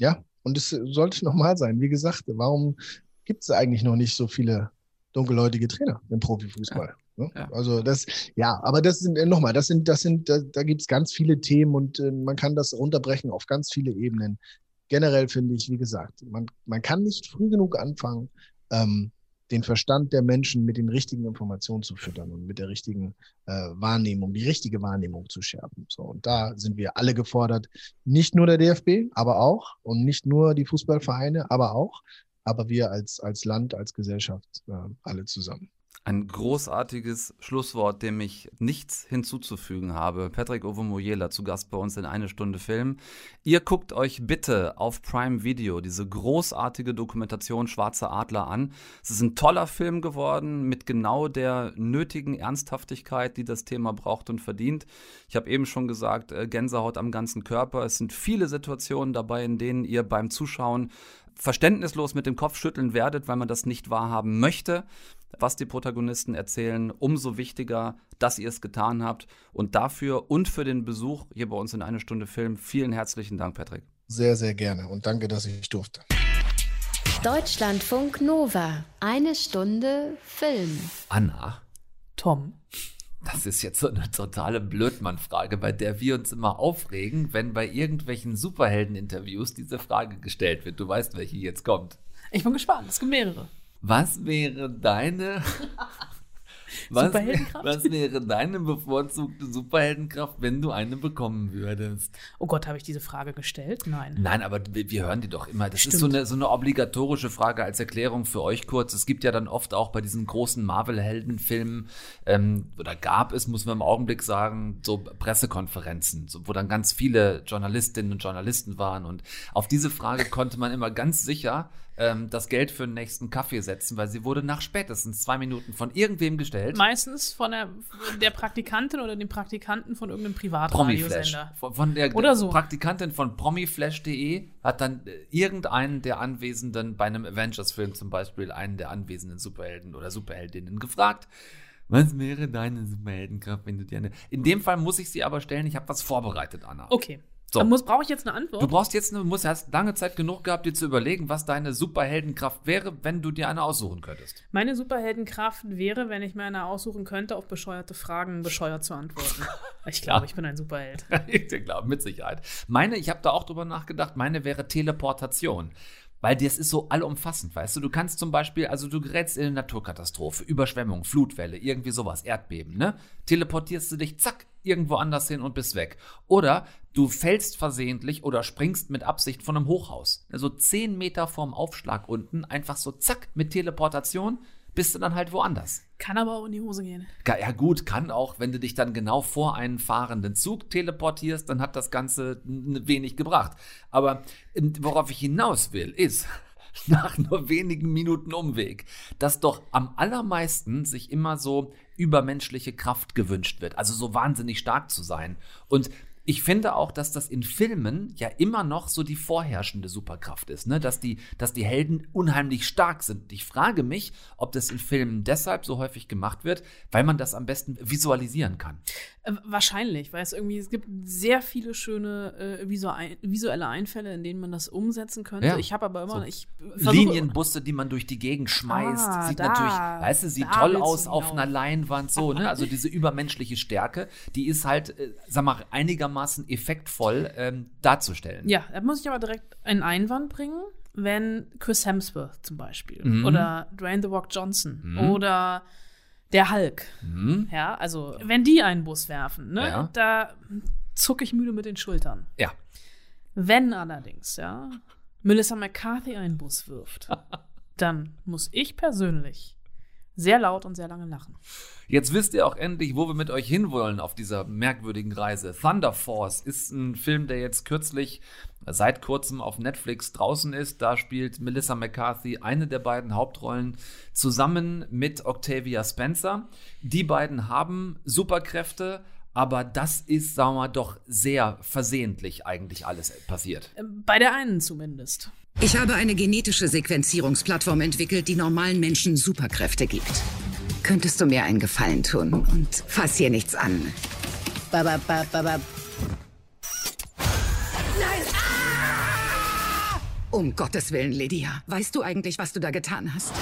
Ja, und es sollte normal sein. Wie gesagt, warum gibt es eigentlich noch nicht so viele dunkelhäutige Trainer im Profifußball? Ja. Ne? Ja. Also das, ja, aber das sind äh, nochmal, das sind, das sind, da, da gibt es ganz viele Themen und äh, man kann das runterbrechen auf ganz viele Ebenen generell finde ich, wie gesagt, man, man kann nicht früh genug anfangen, ähm, den Verstand der Menschen mit den richtigen Informationen zu füttern und mit der richtigen äh, Wahrnehmung, die richtige Wahrnehmung zu schärfen. So, und da sind wir alle gefordert, nicht nur der DFB, aber auch, und nicht nur die Fußballvereine, aber auch, aber wir als, als Land, als Gesellschaft äh, alle zusammen. Ein großartiges Schlusswort, dem ich nichts hinzuzufügen habe. Patrick Ovomoyela zu Gast bei uns in eine Stunde Film. Ihr guckt euch bitte auf Prime Video diese großartige Dokumentation Schwarze Adler an. Es ist ein toller Film geworden mit genau der nötigen Ernsthaftigkeit, die das Thema braucht und verdient. Ich habe eben schon gesagt, äh, Gänsehaut am ganzen Körper. Es sind viele Situationen dabei, in denen ihr beim Zuschauen verständnislos mit dem Kopf schütteln werdet, weil man das nicht wahrhaben möchte was die Protagonisten erzählen, umso wichtiger, dass ihr es getan habt. Und dafür und für den Besuch hier bei uns in eine Stunde Film vielen herzlichen Dank, Patrick. Sehr, sehr gerne und danke, dass ich durfte. Deutschlandfunk Nova. Eine Stunde Film. Anna. Tom. Das ist jetzt so eine totale Blödmann-Frage, bei der wir uns immer aufregen, wenn bei irgendwelchen Superhelden-Interviews diese Frage gestellt wird. Du weißt, welche jetzt kommt. Ich bin gespannt. Es gibt mehrere. Was wäre deine was, was, wäre deine bevorzugte Superheldenkraft, wenn du eine bekommen würdest? Oh Gott, habe ich diese Frage gestellt? Nein. Nein, aber wir, wir hören die doch immer. Das Stimmt. ist so eine, so eine obligatorische Frage als Erklärung für euch kurz. Es gibt ja dann oft auch bei diesen großen Marvel-Heldenfilmen, ähm, oder gab es, muss man im Augenblick sagen, so Pressekonferenzen, so, wo dann ganz viele Journalistinnen und Journalisten waren. Und auf diese Frage konnte man immer ganz sicher ähm, das Geld für den nächsten Kaffee setzen, weil sie wurde nach spätestens zwei Minuten von irgendwem gestellt. Meistens von der, der Praktikantin oder dem Praktikanten von irgendeinem. Privatradiosender. Von, von der Oder so. Praktikantin von promiflash.de hat dann äh, irgendeinen der Anwesenden bei einem Avengers-Film zum Beispiel einen der anwesenden Superhelden oder Superheldinnen gefragt. Was wäre deine Superheldenkraft, wenn du dir eine. In dem Fall muss ich sie aber stellen, ich habe was vorbereitet, Anna. Okay. So. Muss- brauche ich jetzt eine Antwort? Du brauchst jetzt eine, musst, hast lange Zeit genug gehabt, dir zu überlegen, was deine Superheldenkraft wäre, wenn du dir eine aussuchen könntest. Meine Superheldenkraft wäre, wenn ich mir eine aussuchen könnte, auf bescheuerte Fragen bescheuert zu antworten. Ich glaube, ich bin ein Superheld. ich glaube, mit Sicherheit. Meine, ich habe da auch drüber nachgedacht, meine wäre Teleportation. Weil das ist so allumfassend, weißt du? Du kannst zum Beispiel, also du gerätst in eine Naturkatastrophe, Überschwemmung, Flutwelle, irgendwie sowas, Erdbeben, ne? Teleportierst du dich, zack, irgendwo anders hin und bist weg. Oder du fällst versehentlich oder springst mit Absicht von einem Hochhaus. Also zehn Meter vorm Aufschlag unten, einfach so zack, mit Teleportation, bist du dann halt woanders. Kann aber auch in die Hose gehen. Ja gut, kann auch, wenn du dich dann genau vor einen fahrenden Zug teleportierst, dann hat das Ganze wenig gebracht. Aber ähm, worauf ich hinaus will, ist, nach nur wenigen Minuten Umweg, dass doch am allermeisten sich immer so übermenschliche Kraft gewünscht wird. Also so wahnsinnig stark zu sein. Und ich finde auch, dass das in Filmen ja immer noch so die vorherrschende Superkraft ist, ne? dass, die, dass die Helden unheimlich stark sind. Ich frage mich, ob das in Filmen deshalb so häufig gemacht wird, weil man das am besten visualisieren kann. Äh, wahrscheinlich, weil es irgendwie, es gibt sehr viele schöne äh, visuelle Einfälle, in denen man das umsetzen könnte. Ja. Ich habe aber immer, So ich Linienbusse, die man durch die Gegend schmeißt, Ah, sieht da. natürlich, weißt du, sieht toll aus auf hinaus. einer Leinwand, so, ne? Also diese übermenschliche Stärke, die ist halt, äh, sag mal, einigermaßen effektvoll ähm, darzustellen. Ja, da muss ich aber direkt einen Einwand bringen, wenn Chris Hemsworth zum Beispiel Mhm. oder Dwayne The Rock Johnson Mhm. oder der Hulk, Mhm. ja, also wenn die einen Bus werfen, ne, Ja. da zucke ich müde mit den Schultern. Ja. Wenn allerdings, ja, Melissa McCarthy einen Bus wirft, dann muss ich persönlich sehr laut und sehr lange lachen. Jetzt wisst ihr auch endlich, wo wir mit euch hinwollen auf dieser merkwürdigen Reise. Thunder Force ist ein Film, der jetzt kürzlich, seit kurzem auf Netflix draußen ist. Da spielt Melissa McCarthy eine der beiden Hauptrollen zusammen mit Octavia Spencer. Die beiden haben Superkräfte, aber das ist, sagen wir mal, doch sehr versehentlich eigentlich alles passiert. Bei der einen zumindest. Ich habe eine genetische Sequenzierungsplattform entwickelt, die normalen Menschen Superkräfte gibt. Könntest du mir einen Gefallen tun und fass hier nichts an? Ba, ba, ba, ba, ba. Nein! Ah! Um Gottes Willen, Lydia. Weißt du eigentlich, was du da getan hast?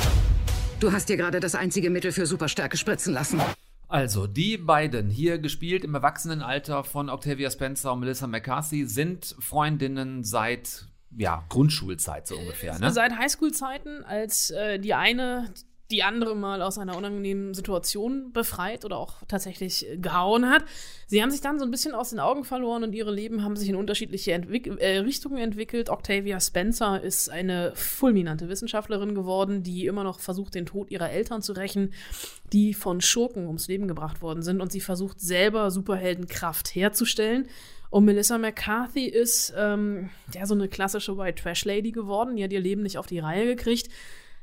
Du hast dir gerade das einzige Mittel für Superstärke spritzen lassen. Also, die beiden, hier gespielt im Erwachsenenalter von Octavia Spencer und Melissa McCarthy, sind Freundinnen seit ja, Grundschulzeit so ungefähr. Ne? Seit Highschool-Zeiten, als äh, die eine die andere mal aus einer unangenehmen Situation befreit oder auch tatsächlich äh, gehauen hat. Sie haben sich dann so ein bisschen aus den Augen verloren und ihre Leben haben sich in unterschiedliche Entwick äh, Richtungen entwickelt. Octavia Spencer ist eine fulminante Wissenschaftlerin geworden, die immer noch versucht, den Tod ihrer Eltern zu rächen, die von Schurken ums Leben gebracht worden sind und sie versucht selber Superheldenkraft herzustellen. Und Melissa McCarthy ist ähm, ja so eine klassische White Trash Lady geworden. Die hat ihr Leben nicht auf die Reihe gekriegt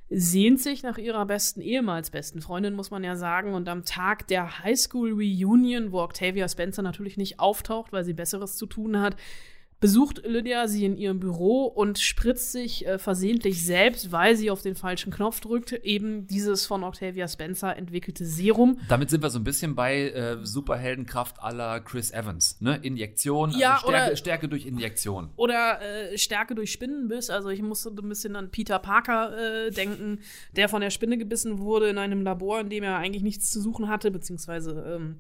sehnt sich nach ihrer besten, ehemals besten Freundin, muss man ja sagen. Und am Tag der Highschool Reunion, wo Octavia Spencer natürlich nicht auftaucht, weil sie Besseres zu tun hat, besucht Lydia sie in ihrem Büro und spritzt sich äh, versehentlich selbst, weil sie auf den falschen Knopf drückt, eben dieses von Octavia Spencer entwickelte Serum. Damit sind wir so ein bisschen bei äh, Superheldenkraft la Chris Evans. Ne? Injektion, also Ja, Stärke, oder- Stärke durch Injektion. Oder äh, Stärke durch Spinnenbiss. Also ich musste ein bisschen an Peter Parker äh, denken, der von der Spinne gebissen wurde in einem Labor, in dem er eigentlich nichts zu suchen hatte, beziehungsweise ähm,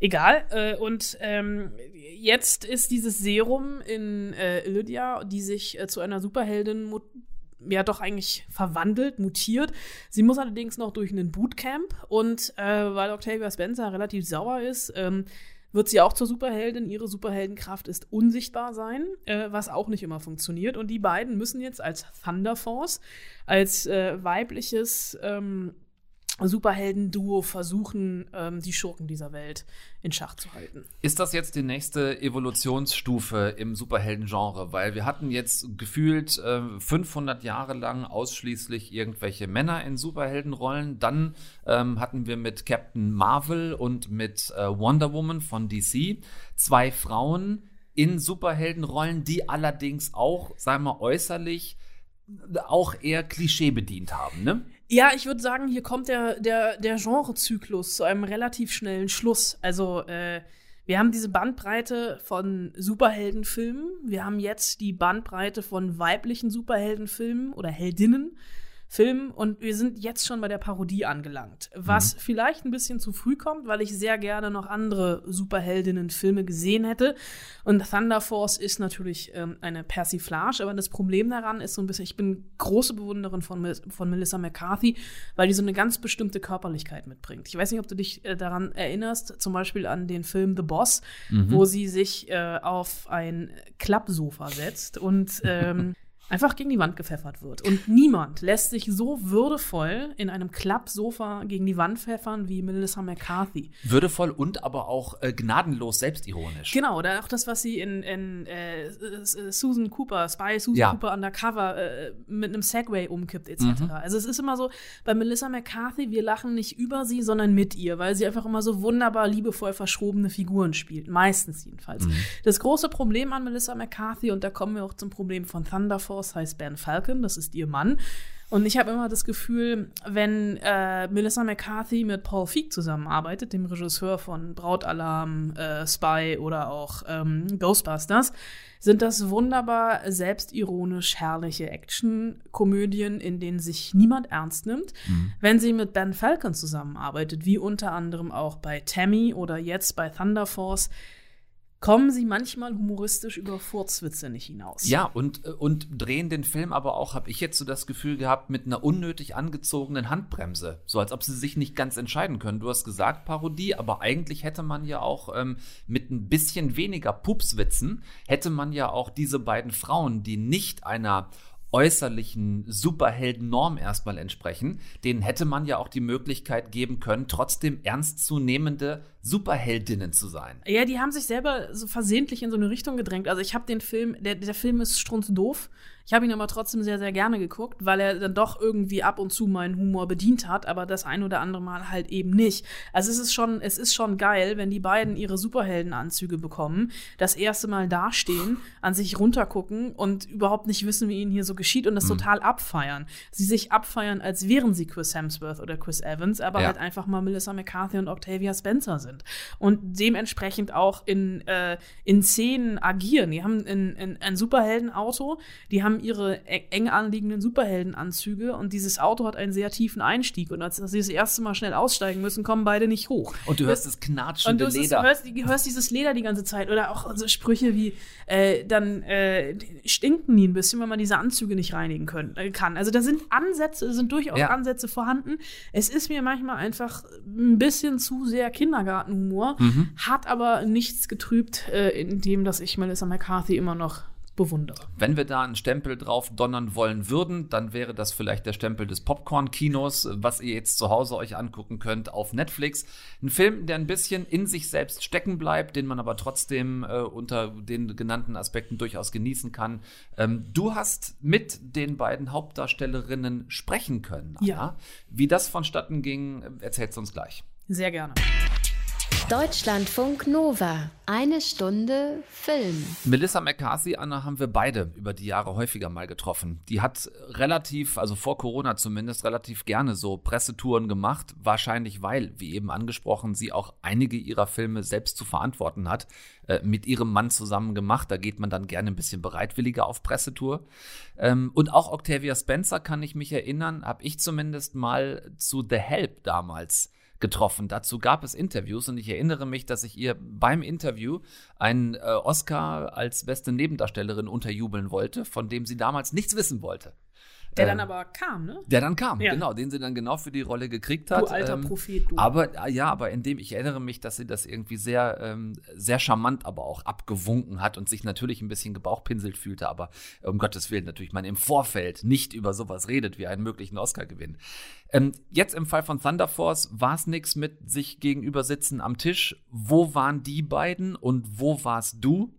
egal. Äh, und ähm, jetzt ist dieses Serum in äh, Lydia, die sich äh, zu einer Superheldin ja doch eigentlich verwandelt, mutiert. Sie muss allerdings noch durch einen Bootcamp und äh, weil Octavia Spencer relativ sauer ist, ähm, wird sie auch zur Superheldin. Ihre Superheldenkraft ist unsichtbar sein, äh, was auch nicht immer funktioniert. Und die beiden müssen jetzt als Thunder Force, als äh, weibliches ähm, Superhelden-Duo versuchen, ähm, die Schurken dieser Welt in Schach zu halten. Ist das jetzt die nächste Evolutionsstufe im Superhelden-Genre? Weil wir hatten jetzt gefühlt äh, 500 Jahre lang ausschließlich irgendwelche Männer in Superheldenrollen. Dann ähm, hatten wir mit Captain Marvel und mit äh, Wonder Woman von DC zwei Frauen in Superheldenrollen, die allerdings auch, sagen wir äußerlich, auch eher Klischee bedient haben, ne? Ja, ich würde sagen, hier kommt der, der, der Genrezyklus zu einem relativ schnellen Schluss. Also, äh, wir haben diese Bandbreite von Superheldenfilmen. Wir haben jetzt die Bandbreite von weiblichen Superheldenfilmen oder Heldinnen. Film und wir sind jetzt schon bei der Parodie angelangt. Was mhm. vielleicht ein bisschen zu früh kommt, weil ich sehr gerne noch andere Superheldinnen-Filme gesehen hätte. Und Thunder Force ist natürlich ähm, eine Persiflage, aber das Problem daran ist so ein bisschen, ich bin große Bewunderin von, von Melissa McCarthy, weil die so eine ganz bestimmte Körperlichkeit mitbringt. Ich weiß nicht, ob du dich äh, daran erinnerst, zum Beispiel an den Film The Boss, mhm. wo sie sich äh, auf ein Klappsofa setzt und ähm, einfach gegen die Wand gepfeffert wird. Und niemand lässt sich so würdevoll in einem Klappsofa gegen die Wand pfeffern wie Melissa McCarthy. Würdevoll und aber auch äh, gnadenlos selbstironisch. Genau, oder auch das, was sie in, in äh, Susan Cooper, Spy Susan ja. Cooper Undercover äh, mit einem Segway umkippt, etc. Mhm. Also es ist immer so, bei Melissa McCarthy, wir lachen nicht über sie, sondern mit ihr, weil sie einfach immer so wunderbar liebevoll verschrobene Figuren spielt. Meistens jedenfalls. Mhm. Das große Problem an Melissa McCarthy, und da kommen wir auch zum Problem von Thunder Force heißt Ben Falcon, das ist ihr Mann. Und ich habe immer das Gefühl, wenn äh, Melissa McCarthy mit Paul Feig zusammenarbeitet, dem Regisseur von Brautalarm, äh, Spy oder auch ähm, Ghostbusters, sind das wunderbar selbstironisch herrliche Action-Komödien, in denen sich niemand ernst nimmt. Mhm. Wenn sie mit Ben Falcon zusammenarbeitet, wie unter anderem auch bei Tammy oder jetzt bei Thunder Force, kommen sie manchmal humoristisch über Furzwitze nicht hinaus. Ja, und, äh, und drehen den Film aber auch, habe ich jetzt so das Gefühl gehabt, mit einer unnötig angezogenen Handbremse. So als ob sie sich nicht ganz entscheiden können. Du hast gesagt Parodie, aber eigentlich hätte man ja auch ähm, mit ein bisschen weniger Pupswitzen, hätte man ja auch diese beiden Frauen, die nicht einer äußerlichen Superheldennorm erstmal entsprechen, denen hätte man ja auch die Möglichkeit geben können, trotzdem ernstzunehmende Superheldinnen zu sein. Ja, die haben sich selber so versehentlich in so eine Richtung gedrängt. Also ich habe den Film, der, der Film ist strunzdoof. Ich habe ihn aber trotzdem sehr, sehr gerne geguckt, weil er dann doch irgendwie ab und zu meinen Humor bedient hat, aber das ein oder andere Mal halt eben nicht. Also es ist schon, es ist schon geil, wenn die beiden ihre Superheldenanzüge bekommen, das erste Mal dastehen, an sich runtergucken und überhaupt nicht wissen, wie ihnen hier so geschieht und das mhm. total abfeiern. Sie sich abfeiern, als wären sie Chris Hemsworth oder Chris Evans, aber ja. halt einfach mal Melissa McCarthy und Octavia Spencer sind. Und dementsprechend auch in, äh, in Szenen agieren. Die haben ein, ein, ein Superheldenauto, die haben ihre e-, eng anliegenden Superheldenanzüge und dieses Auto hat einen sehr tiefen Einstieg. Und als sie das erste Mal schnell aussteigen müssen, kommen beide nicht hoch. Und du hörst das knatschende und du Leder. Hörst, du hörst dieses Leder die ganze Zeit. Oder auch so Sprüche wie, äh, dann äh, stinken die ein bisschen, wenn man diese Anzüge nicht reinigen können, äh, kann. Also da sind Ansätze, sind durchaus ja. Ansätze vorhanden. Es ist mir manchmal einfach ein bisschen zu sehr Kindergartenhumor, mhm. hat aber nichts getrübt, äh, in dem, dass ich Melissa McCarthy immer noch bewundere. Wenn wir da einen Stempel drauf donnern wollen würden, dann wäre das vielleicht der Stempel des Popcorn-Kinos, was ihr jetzt zu Hause euch angucken könnt auf Netflix. Ein Film, der ein bisschen in sich selbst stecken bleibt, den man aber trotzdem äh, unter den genannten Aspekten durchaus genießen kann. Ähm, du hast mit den beiden Hauptdarstellerinnen sprechen können. Anna. Ja. Wie das vonstatten ging, erzählst du uns gleich. Sehr gerne. Deutschlandfunk Nova. Eine Stunde Film. Melissa McCarthy, Anna, haben wir beide über die Jahre häufiger mal getroffen. Die hat relativ, also vor Corona zumindest, relativ gerne so Pressetouren gemacht. Wahrscheinlich, weil, wie eben angesprochen, sie auch einige ihrer Filme selbst zu verantworten hat. Äh, mit ihrem Mann zusammen gemacht. Da geht man dann gerne ein bisschen bereitwilliger auf Pressetour. Ähm, und auch Octavia Spencer kann ich mich erinnern, habe ich zumindest mal zu The Help damals getroffen. Dazu gab es Interviews und ich erinnere mich, dass ich ihr beim Interview einen äh, Oscar als beste Nebendarstellerin unterjubeln wollte, von dem sie damals nichts wissen wollte. Der Ähm, dann aber kam, ne? Der dann kam, Ja. genau, den sie dann genau für die Rolle gekriegt hat. Du alter Prophet, du. Aber äh, ja, aber in dem, ich erinnere mich, dass sie das irgendwie sehr, ähm, sehr charmant aber auch abgewunken hat und sich natürlich ein bisschen gebauchpinselt fühlte, aber um Gottes Willen natürlich man im Vorfeld nicht über sowas redet wie einen möglichen Oscar-Gewinn. Ähm, jetzt im Fall von Thunder Force war es nichts mit sich gegenüber sitzen am Tisch. Wo waren die beiden und wo warst du?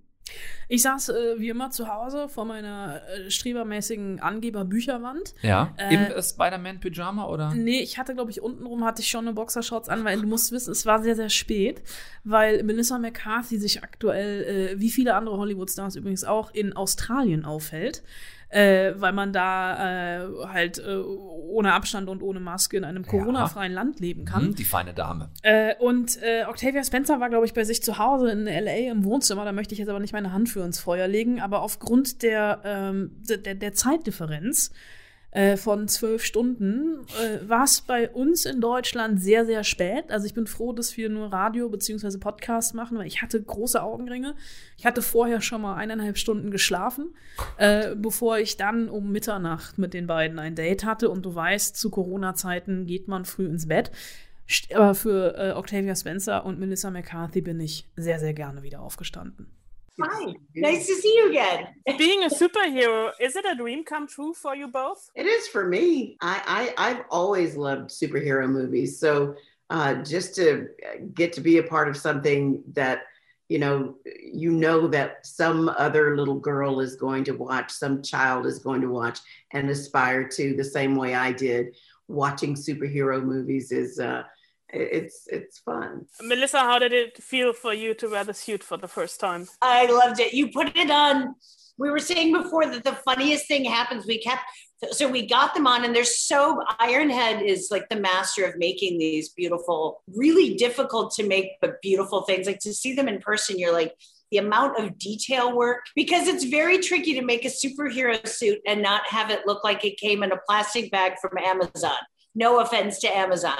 Ich saß äh, wie immer zu Hause vor meiner äh, strebermäßigen Angeber-Bücherwand. Ja. Äh, Im äh, Spider-Man-Pyjama oder? Nee, ich hatte, glaube ich, untenrum hatte ich schon eine Boxershorts an, weil du musst wissen, es war sehr, sehr spät, weil Melissa McCarthy sich aktuell, äh, wie viele andere Hollywood-Stars übrigens auch, in Australien aufhält. Äh, weil man da äh, halt äh, ohne Abstand und ohne Maske in einem Corona-freien Land leben kann. Hm, die feine Dame. Äh, und äh, Octavia Spencer war, glaube ich, bei sich zu Hause in LA im Wohnzimmer. Da möchte ich jetzt aber nicht meine Hand für ins Feuer legen. Aber aufgrund der, ähm, der, der Zeitdifferenz äh, von zwölf Stunden äh, war es bei uns in Deutschland sehr, sehr spät. Also ich bin froh, dass wir nur Radio- bzw. Podcast machen, weil ich hatte große Augenringe. Ich hatte vorher schon mal eineinhalb Stunden geschlafen, äh, bevor ich dann um Mitternacht mit den beiden ein Date hatte. Und du weißt, zu Corona-Zeiten geht man früh ins Bett. Aber für äh, Octavia Spencer und Melissa McCarthy bin ich sehr, sehr gerne wieder aufgestanden. Hi, nice to see you again. Being a superhero, is it a dream come true for you both? It is for me. I, I I've always loved superhero movies, so uh, just to get to be a part of something that you know you know that some other little girl is going to watch, some child is going to watch and aspire to the same way I did. Watching superhero movies is uh, it's it's fun. Melissa, how did it feel for you to wear the suit for the first time? I loved it. You put it on. We were saying before that the funniest thing happens. We kept so we got them on, and they're so Ironhead is like the master of making these beautiful, really difficult to make but beautiful things. Like to see them in person, you're like the amount of detail work because it's very tricky to make a superhero suit and not have it look like it came in a plastic bag from Amazon. No offense to Amazon.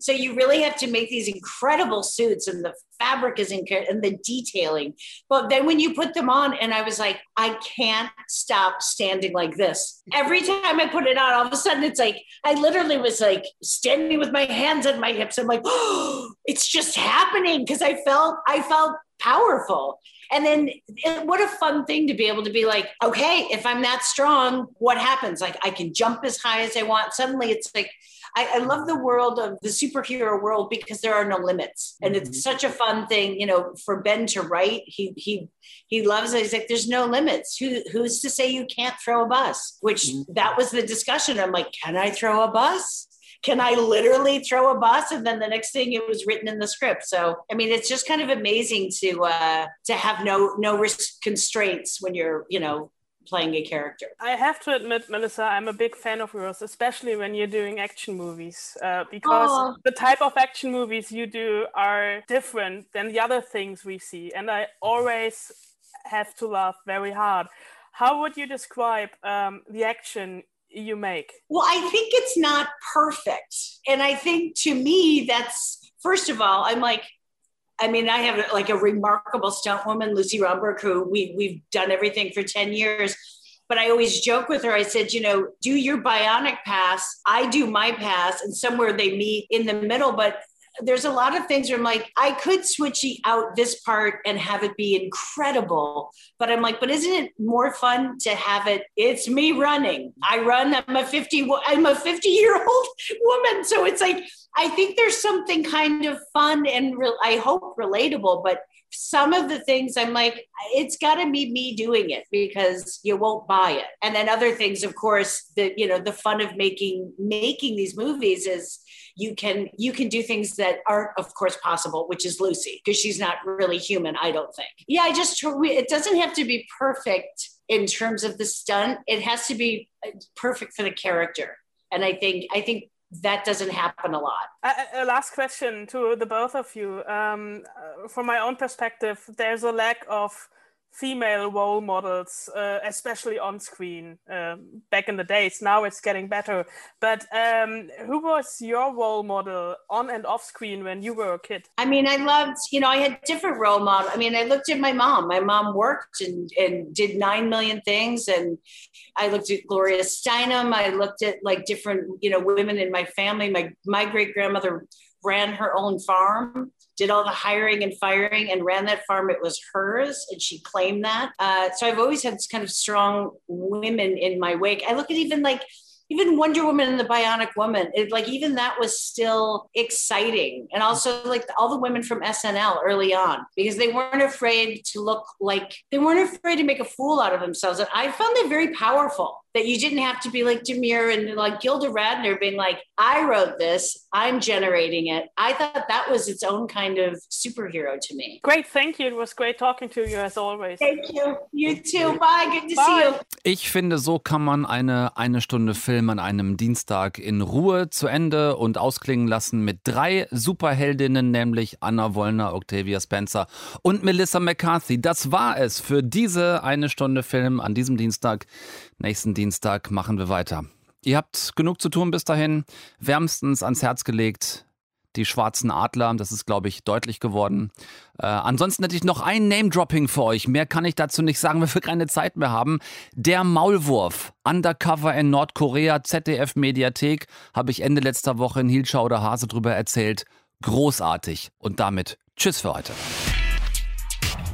So you really have to make these incredible suits, and the fabric is incredible, and the detailing. But then when you put them on, and I was like, I can't stop standing like this. Every time I put it on, all of a sudden it's like I literally was like standing with my hands on my hips. I'm like, oh, it's just happening because I felt I felt powerful. And then it, what a fun thing to be able to be like, okay, if I'm that strong, what happens? Like I can jump as high as I want. Suddenly it's like, I, I love the world of the superhero world because there are no limits. And it's such a fun thing, you know, for Ben to write. He he he loves it. He's like, there's no limits. Who who's to say you can't throw a bus? Which that was the discussion. I'm like, can I throw a bus? can I literally throw a bus? And then the next thing it was written in the script. So I mean, it's just kind of amazing to uh, to have no no risk constraints when you're you know playing a character. I have to admit, Melissa, I'm a big fan of yours, especially when you're doing action movies, uh, because Aw. the type of action movies you do are different than the other things we see. And I always have to laugh very hard. How would you describe um, the action you make? Well, I think it's not perfect. And I think to me, that's first of all, I'm like, I mean, I have like a remarkable stunt woman, Lucy Romberg, who we, we've done everything for 10 years. But I always joke with her. I said, you know, do your bionic pass. I do my pass, and somewhere they meet in the middle. But there's a lot of things where I'm like, I could switch out this part and have it be incredible. But I'm like, but isn't it more fun to have it? It's me running. I run. I'm a 50. I'm a 50 year old woman. So it's like I think there's something kind of fun and real. I hope relatable. But some of the things I'm like, it's got to be me doing it because you won't buy it. And then other things, of course, the you know the fun of making making these movies is you can you can do things that aren't of course possible which is lucy because she's not really human i don't think. Yeah i just it doesn't have to be perfect in terms of the stunt. It has to be uh, perfect for the character. And i think i think that doesn't happen a lot A, a- last question to the both of you. Um, uh, from my own perspective, there's a lack of female role models, uh, especially on screen uh, back in the days. Now it's getting better. But um, who was your role model on and off screen when you were a kid? I mean, I loved, you know, I had different role models. I mean, I looked at my mom. My mom worked and, and did 9 million things. And I looked at Gloria Steinem. I looked at like different, you know, women in my family. My, my great grandmother ran her own farm did all the hiring and firing and ran that farm. It was hers, and she claimed that. Uh, so I've always had this kind of strong women in my wake. I look at even like even Wonder Woman and the Bionic Woman, it, like even that was still exciting. And also like all the women from SNL early on, because they weren't afraid to look like they weren't afraid to make a fool out of themselves. And I found that very powerful that you didn't have to be like Demure and like Gilda Radner being like, I wrote this, I'm generating it. I thought that was its own kind of superhero to me. Great, thank you. It was great talking to you as always. Thank you. You too. Bye. Good to Bye. see you. Ich finde, so kann man eine eine Stunde Film an einem Dienstag in Ruhe zu Ende und ausklingen lassen mit drei Superheldinnen, nämlich Anna Wollner, Octavia Spencer und Melissa McCarthy. Das war es für diese eine Stunde Film an diesem Dienstag. Nächsten Dienstag machen wir weiter. Ihr habt genug zu tun bis dahin. Wärmstens ans Herz gelegt. Die schwarzen Adler, das ist, glaube ich, deutlich geworden. Äh, ansonsten hätte ich noch ein Name-Dropping für euch. Mehr kann ich dazu nicht sagen, weil wir keine Zeit mehr haben. Der Maulwurf, Undercover in Nordkorea, ZDF-Mediathek, habe ich Ende letzter Woche in Hilschau oder Hase drüber erzählt. Großartig. Und damit Tschüss für heute.